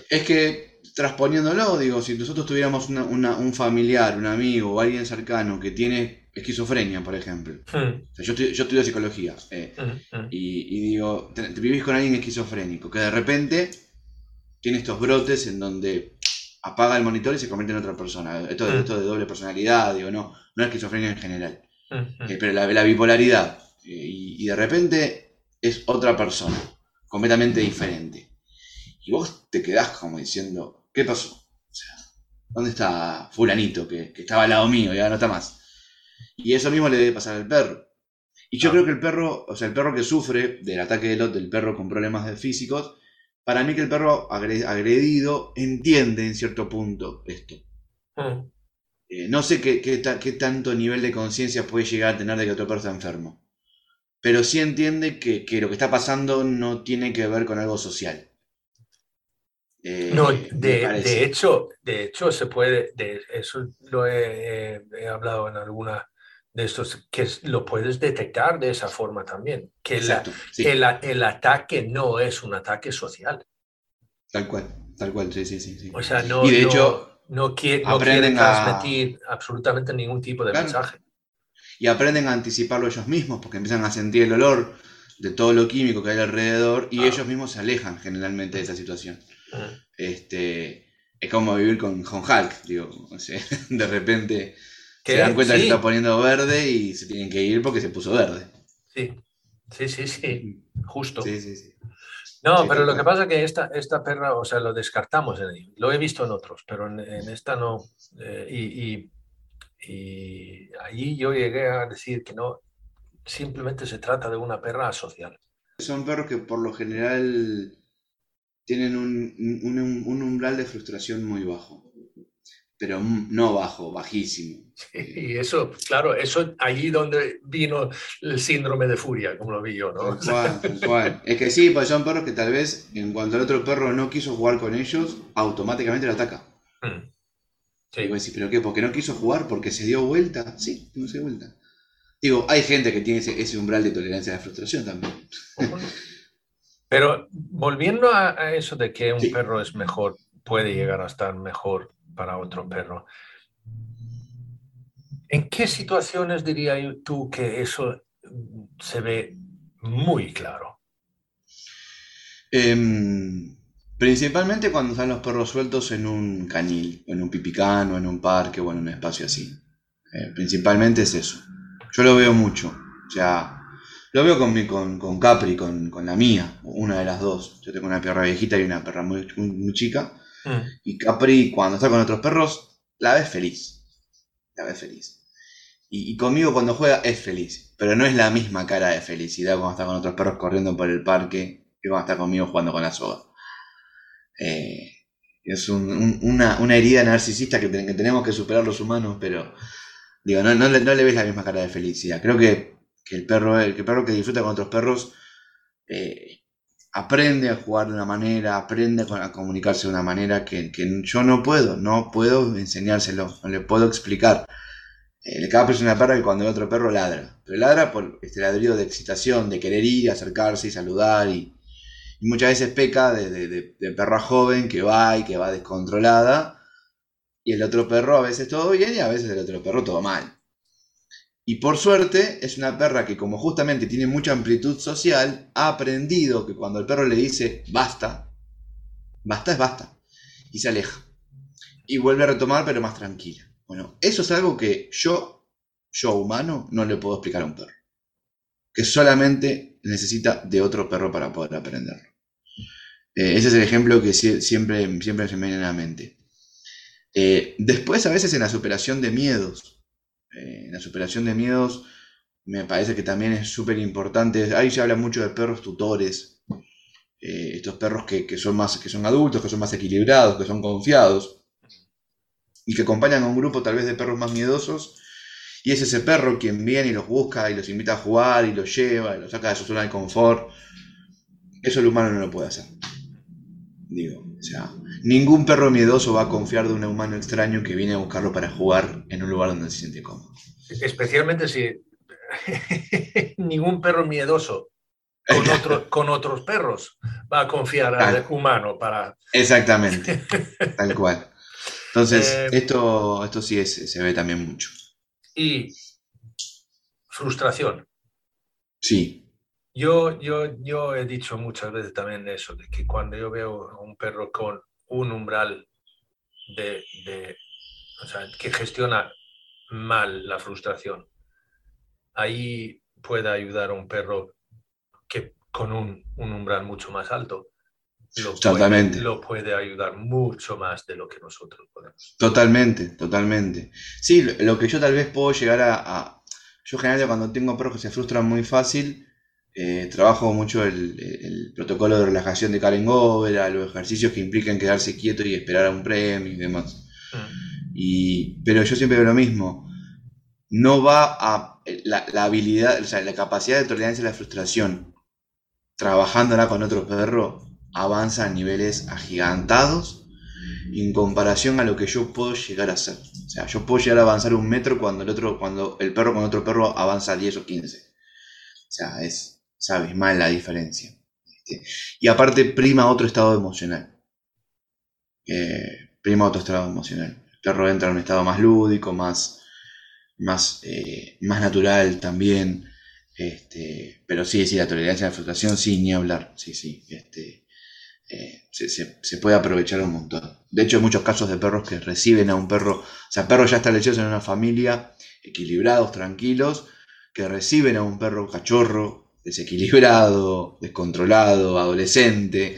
Es que, transponiéndolo, digo, si nosotros tuviéramos una- una- un familiar, un amigo o alguien cercano que tiene esquizofrenia, por ejemplo. Mm, O sea, yo, estudio, yo estudio psicología eh, mm, mm. y, y digo, te, te vivís con alguien esquizofrénico que de repente tiene estos brotes en donde apaga el monitor y se convierte en otra persona. Esto, Mm. esto de doble personalidad, digo, no, no esquizofrenia en general, Mm, eh, pero la, la bipolaridad. eh, y, y de repente es otra persona, completamente diferente. Y vos te quedás como diciendo, ¿qué pasó? O sea, ¿dónde está fulanito que, que estaba al lado mío y ahora no está más? Y eso mismo le debe pasar al perro. Y yo Ah. creo que el perro, o sea, el perro que sufre del ataque del, perro con problemas de físicos, para mí que el perro agre- agredido entiende en cierto punto esto. Mm. Eh, no sé qué, qué qué tanto nivel de conciencia puede llegar a tener de que otro perro está enfermo. Pero sí entiende que, que lo que está pasando no tiene que ver con algo social. Eh, No, de, de hecho, de hecho se puede, de eso lo he, he- he hablado en alguna de estos, que lo puedes detectar de esa forma también, que la- Exacto, sí, el, ataque no es un ataque social, tal cual, tal cual, sí, sí, sí. sí. o sea, no, Y de no- hecho, no quiere, no quiere aprenden a- transmitir absolutamente ningún tipo de Claro. mensaje. y aprenden a anticiparlo ellos mismos porque empiezan a sentir el olor de todo lo químico que hay alrededor y Ah. ellos mismos se alejan generalmente de esa situación. Mm. Este, es como vivir con, con Hulk, digo, o sea, de repente Que se dan cuenta que sí, se está poniendo verde y se tienen que ir porque se puso verde. sí, sí, sí, sí, justo. Sí, sí, sí. No, Sí, pero lo que pasa es que esta, esta perra, o sea, lo descartamos en ello. Lo he visto en otros, pero en, en esta no. Eh, y, y, y allí yo llegué a decir que no, simplemente se trata de una perra asocial. Son perros que por lo general tienen un, un- un umbral de frustración muy bajo. Pero no bajo, bajísimo. Y eso, claro, eso allí donde vino el síndrome de furia, como lo vi yo, ¿no? Tal cual, tal cual. Es que sí, pues son perros que tal vez en cuanto el otro perro no quiso jugar con ellos, automáticamente lo ataca. Mm. Y Sí. decís, ¿pero qué? ¿Porque no quiso jugar? ¿Porque se dio vuelta? Sí, no se dio vuelta. Digo, hay gente que tiene ese, ese umbral de tolerancia a la frustración también. Pero volviendo a, a eso de que un Sí. perro es mejor, puede llegar a estar mejor para otro perro. ¿En qué situaciones diría tú que eso mm, se ve muy claro? Em, principalmente cuando están los perros sueltos en un canil, en un pipicán, o en un parque, o en un espacio así. Eh, principalmente es eso. Yo lo veo mucho. O sea, lo veo con, mi, con, con Capri, con, con la mía, una de las dos. Yo tengo una perra viejita y una perra muy, muy, muy chica. Mm, Y Capri, cuando está con otros perros, la ves feliz. La ves feliz. Y, y conmigo cuando juega es feliz. Pero no es la misma cara de felicidad cuando está con otros perros corriendo por el parque que cuando está conmigo jugando con la soga. Eh, es un- un- una, una herida narcisista que, ten- que tenemos que superar los humanos, pero digo, no, no, le, no le ves la misma cara de felicidad. Creo que, que el, perro, el, que el perro que disfruta con otros perros eh, aprende a jugar de una manera, aprende a co- a comunicarse de una manera que, que yo no puedo, no puedo enseñárselo, no le puedo explicar. El Capri es una perra que cuando ve otro perro ladra, pero ladra por este ladrido de excitación, de querer ir, acercarse y saludar, y, muchas veces peca de- de- de perra joven que va y que va descontrolada, y el otro perro a veces todo bien y a veces el otro perro todo mal. Y por suerte es una perra que como justamente tiene mucha amplitud social, ha aprendido que cuando el perro le dice basta, basta es basta, y se aleja. Y vuelve a retomar pero más tranquila. Bueno, eso es algo que yo, yo humano, no le puedo explicar a un perro. Que solamente necesita de otro perro para poder aprenderlo. Eh, ese es el ejemplo que sie- siempre, siempre se me viene a la mente. Eh, después, a veces en la superación de miedos. Eh, la superación de miedos me parece que también es súper importante. Ahí se habla mucho de perros tutores. eh, estos perros que, que son más, que son adultos, que son más equilibrados, que son confiados. Y que acompañan a un grupo tal vez de perros más miedosos. Y es ese perro quien viene y los busca y los invita a jugar y los lleva y los saca de su zona de confort. Eso el humano no lo puede hacer. Digo, o sea, ningún perro miedoso va a confiar de un humano extraño que viene a buscarlo para jugar en un lugar donde se siente cómodo. Especialmente si ningún perro miedoso con, otro- con otros perros va a confiar al Claro. humano para... Exactamente, tal cual. Entonces, Eh, esto, esto sí es- se ve también mucho. Y frustración. Sí, Yo, yo, yo he dicho muchas veces también eso, de que cuando yo veo a un perro con un umbral de, de- o sea, que gestiona mal la frustración, ahí puede ayudar a un perro que con un, un umbral mucho más alto lo puede, Totalmente. lo puede ayudar mucho más de lo que nosotros podemos. totalmente, totalmente. Sí, lo, lo que yo tal vez puedo llegar a... a- yo generalmente cuando tengo perros que se frustran muy fácil, eh, trabajo mucho el, protocolo de relajación de Karen Govera, los ejercicios que implican quedarse quieto y esperar a un premio y demás. Mm, Y, pero yo siempre veo lo mismo. No va a la, la habilidad, o sea, la capacidad de tolerancia a la frustración, trabajándola con otro perro, avanza a niveles agigantados en comparación a lo que yo puedo llegar a hacer. O sea, yo puedo llegar a avanzar un metro cuando el otro, cuando el perro con otro perro avanza 10 o 15. O sea, es, es abismal la diferencia. Y aparte prima otro estado emocional. Eh, prima otro estado emocional. El perro entra en un estado más lúdico, más, más, eh, más natural también. Este, pero sí, sí, la tolerancia a la frustración, sí, ni hablar. Sí, sí. Este, eh, se, se, puede aprovechar un montón. De hecho, hay muchos casos de perros que reciben a un perro, o sea, perros ya establecidos en una familia, equilibrados, tranquilos, que reciben a un perro cachorro, desequilibrado, descontrolado, adolescente,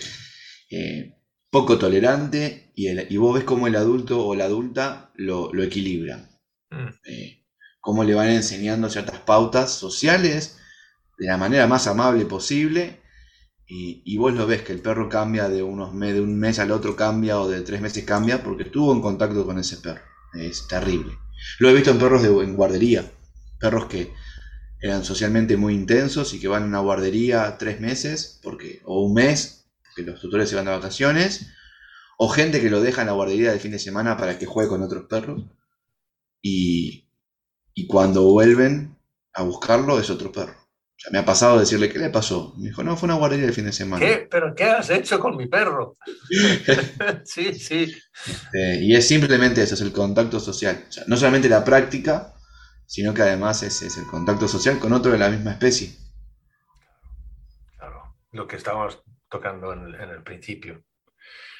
eh, poco tolerante, y, el, y, vos ves cómo el adulto o la adulta lo, lo equilibra. Mm. Eh, cómo le van enseñando ciertas pautas sociales de la manera más amable posible. Y, vos lo ves que el perro cambia de, unos de un mes al otro cambia o de tres meses cambia porque estuvo en contacto con ese perro. Es terrible. Lo he visto en perros de, en guardería. Perros que eran socialmente muy intensos y que van a una guardería tres meses porque, o un mes, porque los tutores se van de vacaciones. O gente que lo deja en la guardería de fin de semana para que juegue con otros perros. Y, y cuando vuelven a buscarlo es otro perro. O sea, me ha pasado decirle, ¿qué le pasó? Me dijo, no, fue una guardería el fin de semana. ¿Qué? ¿Pero qué has hecho con mi perro? sí, sí. Eh, y es simplemente eso, es el contacto social. O sea, no solamente la práctica, sino que además es, es, el contacto social con otro de la misma especie. Claro, lo que estábamos tocando en el, en el principio.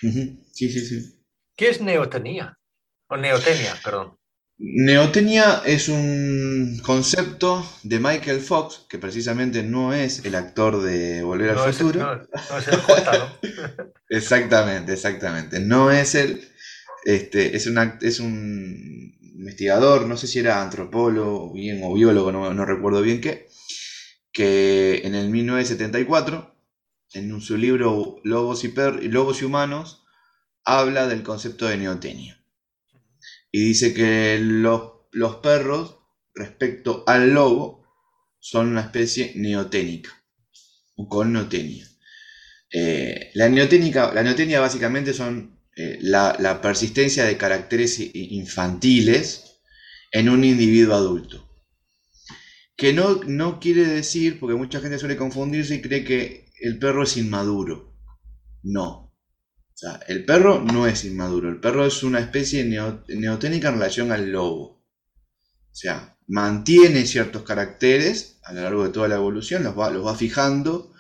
Sí, sí, sí. ¿Qué es neotenía? O neotenia, perdón. Neotenia es un concepto de Michael Fox, que precisamente no es el actor de Volver al Futuro. no, es el J, exactamente, exactamente. No es el. Este, es, un, es un investigador, no sé si era antropólogo bien, o biólogo, no, recuerdo bien qué, que en el 1974, en su libro Lobos y, Lobos y Humanos, habla del concepto de neotenia y dice que los, los perros, respecto al lobo, son una especie neoténica, o con neotenia. Eh, la, neoténica, la neotenia básicamente son eh, la, persistencia de caracteres infantiles en un individuo adulto. Que no, no quiere decir, porque mucha gente suele confundirse y cree que el perro es inmaduro. No, el perro no es inmaduro, el perro es una especie neoténica en relación al lobo. O sea, mantiene ciertos caracteres a lo largo de toda la evolución, los va, los va fijando,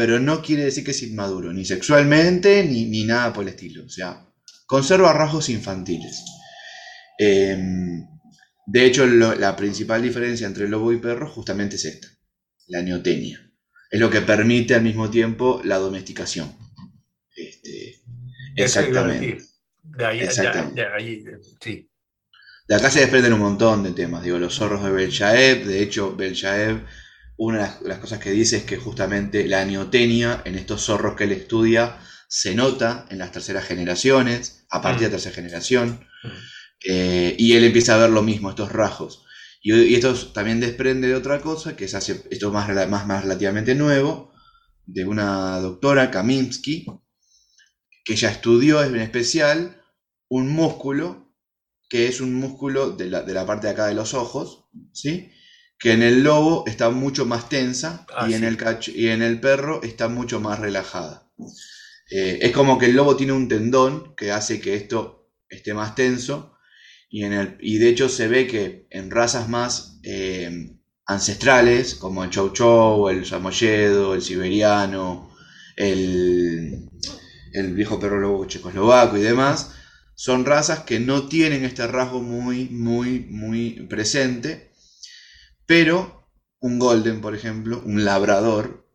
pero no quiere decir que es inmaduro, ni sexualmente, ni, nada por el estilo. O sea, conserva rasgos infantiles. Em, de hecho, la principal diferencia entre lobo y perro justamente es esta, la neotenia. Es lo que permite al mismo tiempo la domesticación. Este, Exactamente. De ahí, De, ahí, sí. De acá se desprenden un montón de temas. Digo, los zorros de Belchaev. De hecho, Belchaev, una de las, cosas que dice es que justamente la neotenia en estos zorros que él estudia se nota en las terceras generaciones, a partir de mm. tercera generación. Mm. Eh, y él empieza a ver lo mismo, estos rasgos. Y, esto también desprende de otra cosa, que es hace, esto más, más, más relativamente nuevo, de una doctora, Kaminsky, que ella estudió en especial un músculo, que es un músculo de la, parte de acá de los ojos, ¿sí? Que en el lobo está mucho más tensa ah, y, en el y en el perro está mucho más relajada. Eh, es como que el lobo tiene un tendón que hace que esto esté más tenso y, en el, y de hecho se ve que en razas más eh, ancestrales, como el chow chow, el samoyedo, el siberiano, el, el viejo perro lobo checoslovaco y demás, son razas que no tienen este rasgo muy, muy, muy presente, pero un golden, por ejemplo, un labrador,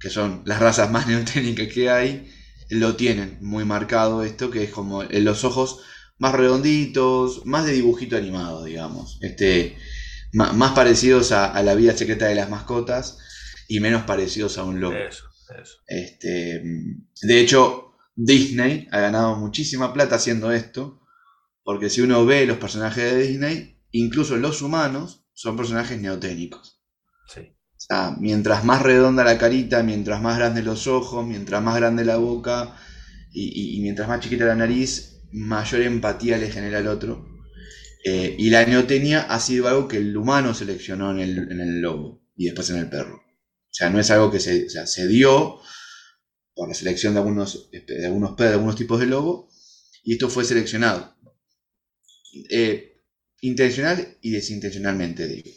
que son las razas más neoténicas que hay, lo tienen muy marcado esto, que es como en los ojos más redonditos, más de dibujito animado, digamos, este, más, parecidos a, la vida secreta de las mascotas y menos parecidos a un lobo. Este, de hecho, Disney ha ganado muchísima plata haciendo esto, porque si uno ve los personajes de Disney, incluso los humanos son personajes neoténicos. Sí. O sea, mientras más redonda la carita, mientras más grandes los ojos, mientras más grande la boca y, mientras más chiquita la nariz, mayor empatía le genera al otro. Eh, y la neotenia ha sido algo que el humano seleccionó en el, lobo y después en el perro. O sea, no es algo que se, se dio por la selección de algunos, de algunos, de algunos tipos de lobo, y esto fue seleccionado. Eh, intencional y desintencionalmente, digo.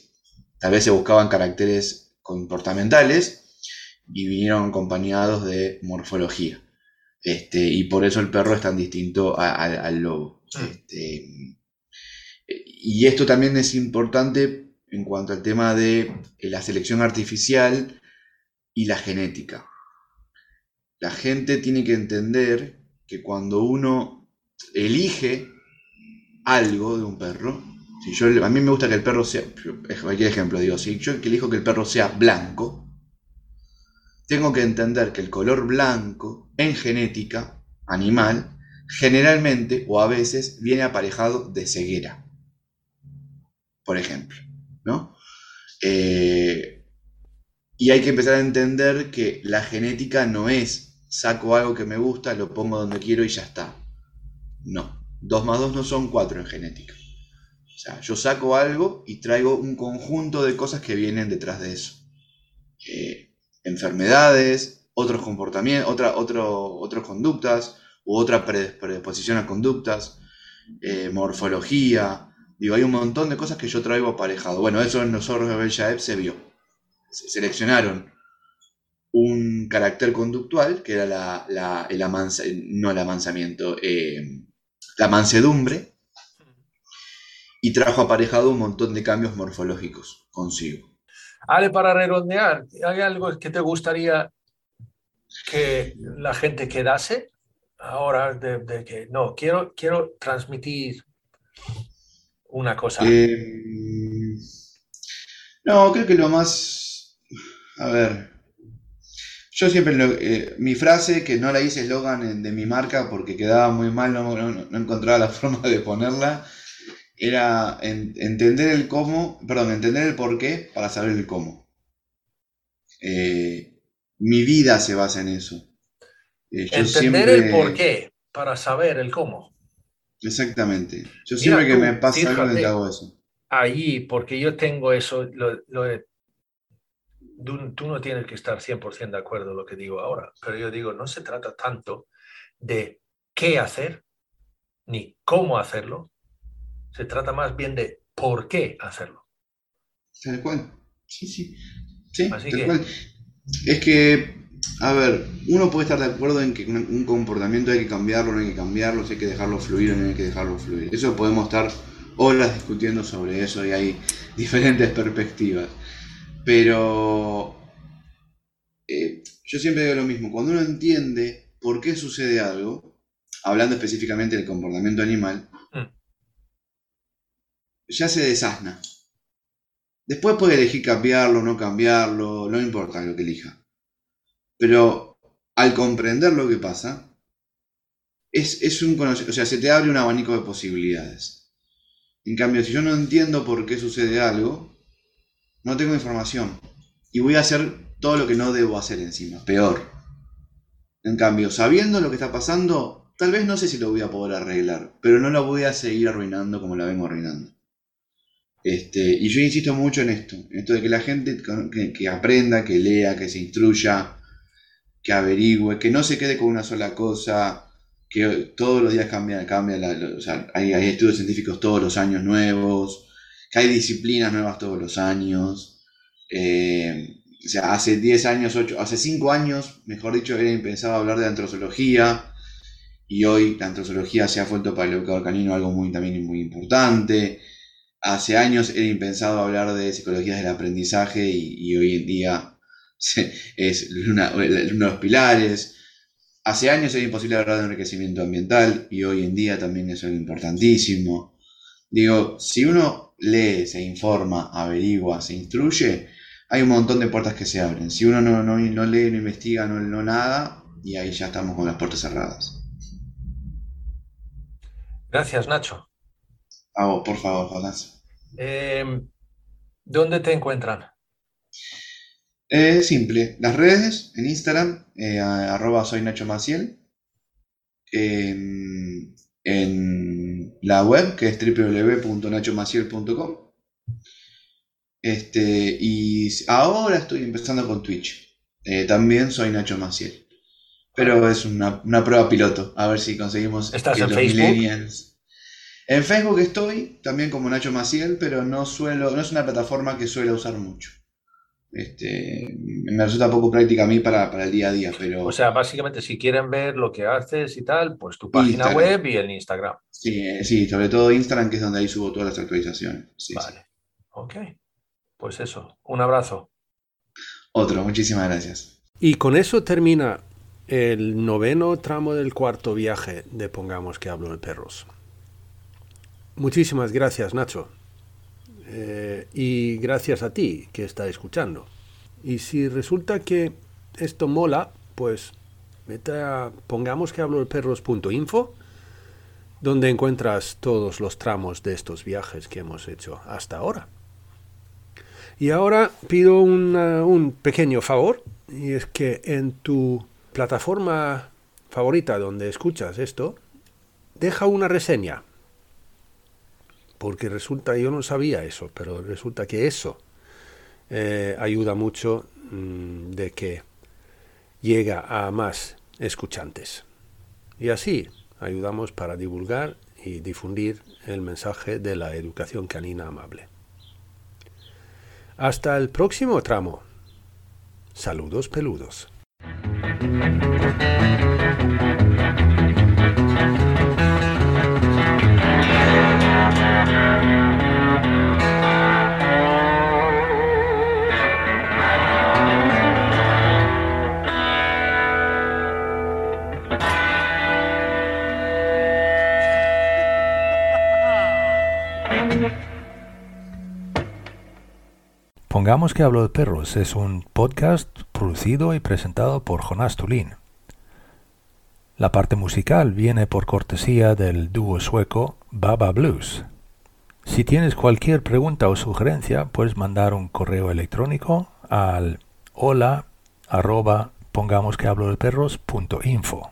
Tal vez se buscaban caracteres comportamentales y vinieron acompañados de morfología. Este, y por eso el perro es tan distinto al lobo. Este, y esto también es importante en cuanto al tema de la selección artificial y la genética. La gente tiene que entender que cuando uno elige algo de un perro, si yo, a mí me gusta que el perro sea, cualquier ejemplo, digo, si yo elijo que el perro sea blanco, tengo que entender que el color blanco en genética animal generalmente o a veces viene aparejado de ceguera, por ejemplo, ¿no? Eh, y hay que empezar a entender que la genética no es saco algo que me gusta, lo pongo donde quiero y ya está. No, 2 más 2 no son 4 en genética. O sea, yo saco algo y traigo un conjunto de cosas que vienen detrás de eso. Eh, enfermedades, otros comportamientos, otra, otras conductas, u otra predisposición a conductas, eh, morfología. Digo, hay un montón de cosas que yo traigo aparejado. Bueno, eso en los zorros de Beljaev se vio. Se seleccionaron un carácter conductual, que era la, el no el amansamiento, eh, la mansedumbre, y trajo aparejado un montón de cambios morfológicos consigo. Ale, para redondear, ¿hay algo que te gustaría que la gente quedase ahora de, que no, quiero, quiero transmitir una cosa? Eh, no, creo que lo más, a ver, yo siempre, eh, mi frase, que no la hice eslogan de mi marca porque quedaba muy mal, no, no encontraba la forma de ponerla, era entender el cómo, perdón, entender el por qué para saber el cómo. Eh, mi vida se basa en eso. Eh, entender el por qué para saber el cómo. Exactamente. Yo siempre que me pasa algo hago eso. Ahí, porque yo tengo eso, lo, tú, no tienes que estar 100% de acuerdo en lo que digo ahora, pero yo digo, no se trata tanto de qué hacer, ni cómo hacerlo, se trata más bien de por qué hacerlo. Tal cual. Sí, sí. Sí, Es que, a ver, uno puede estar de acuerdo en que un comportamiento hay que cambiarlo, no hay que cambiarlo, si hay que dejarlo fluir o no hay que dejarlo fluir. Eso podemos estar horas discutiendo sobre eso y hay diferentes perspectivas. Pero eh, yo siempre digo lo mismo, cuando uno entiende por qué sucede algo, hablando específicamente del comportamiento animal, ya se desasna. Después puede elegir cambiarlo, no cambiarlo, no importa lo que elija. Pero al comprender lo que pasa, es, es un o sea, se te abre un abanico de posibilidades. En cambio, si yo no entiendo por qué sucede algo, no tengo información. Y voy a hacer todo lo que no debo hacer encima, peor. En cambio, sabiendo lo que está pasando, tal vez no sé si lo voy a poder arreglar, pero no lo voy a seguir arruinando como la vengo arruinando. Este, y yo insisto mucho en esto, en esto de que la gente que, aprenda, que lea, que se instruya, que averigüe, que no se quede con una sola cosa, que todos los días cambia, cambia hay, estudios científicos todos los años nuevos, que hay disciplinas nuevas todos los años. Eh, o sea, hace 10 años, 8, hace 5 años, mejor dicho, era impensado hablar de antrozoología y hoy la antrozoología se ha vuelto para el educador canino algo muy, también muy importante. Hace años era impensado hablar de psicologías del aprendizaje y, hoy en día es uno de los pilares. Hace años era imposible hablar de enriquecimiento ambiental y hoy en día también es algo importantísimo. Digo, si uno lee, se informa, averigua, se instruye, hay un montón de puertas que se abren. Si uno no, no, lee, no investiga, no, no nada, y ahí ya estamos con las puertas cerradas. Gracias, Nacho. Ah, por favor, Jonás. Em, ¿Dónde te encuentran? Eh, simple. Las redes, en Instagram, eh, arroba soy Nacho Maciel. En, la web, que es www.nachomaciel.com. Este, y ahora estoy empezando con Twitch. Eh, también soy Nacho Maciel. Pero es una, prueba piloto. A ver si conseguimos ¿Estás en Facebook? En Facebook estoy, también como Nacho Maciel, pero no suelo, no es una plataforma que suelo usar mucho. Este, me resulta poco práctica a mí para, para el día a día, pero... O sea, básicamente si quieren ver lo que haces y tal, pues tu página Instagram. web y el Instagram. Sí, eh, sí, sobre todo Instagram, que es donde ahí subo todas las actualizaciones. Sí, sí. Vale. Ok. Pues eso. Un abrazo. Otro, muchísimas gracias. Y con eso termina el noveno tramo del cuarto viaje de Pongamos que hablo de perros. Muchísimas gracias, Nacho. Eh, y gracias a ti que está escuchando. Y si resulta que esto mola, pues vete a pongamos que hablo de perros.info, donde encuentras todos los tramos de estos viajes que hemos hecho hasta ahora. Y ahora pido un pequeño favor, y es que en tu plataforma favorita donde escuchas esto, deja una reseña. Porque resulta, yo no sabía eso, pero resulta que eso eh, ayuda mucho mm, de que llega a más escuchantes. Y así ayudamos para divulgar y difundir el mensaje de la educación canina amable. Hasta el próximo tramo. Saludos peludos. Pongamos que hablo de perros es un podcast producido y presentado por Jonás Tulín. La parte musical viene por cortesía del dúo sueco Baba Blues. Si tienes cualquier pregunta o sugerencia, puedes mandar un correo electrónico al hola arroba pongamos que hablo de perros punto info.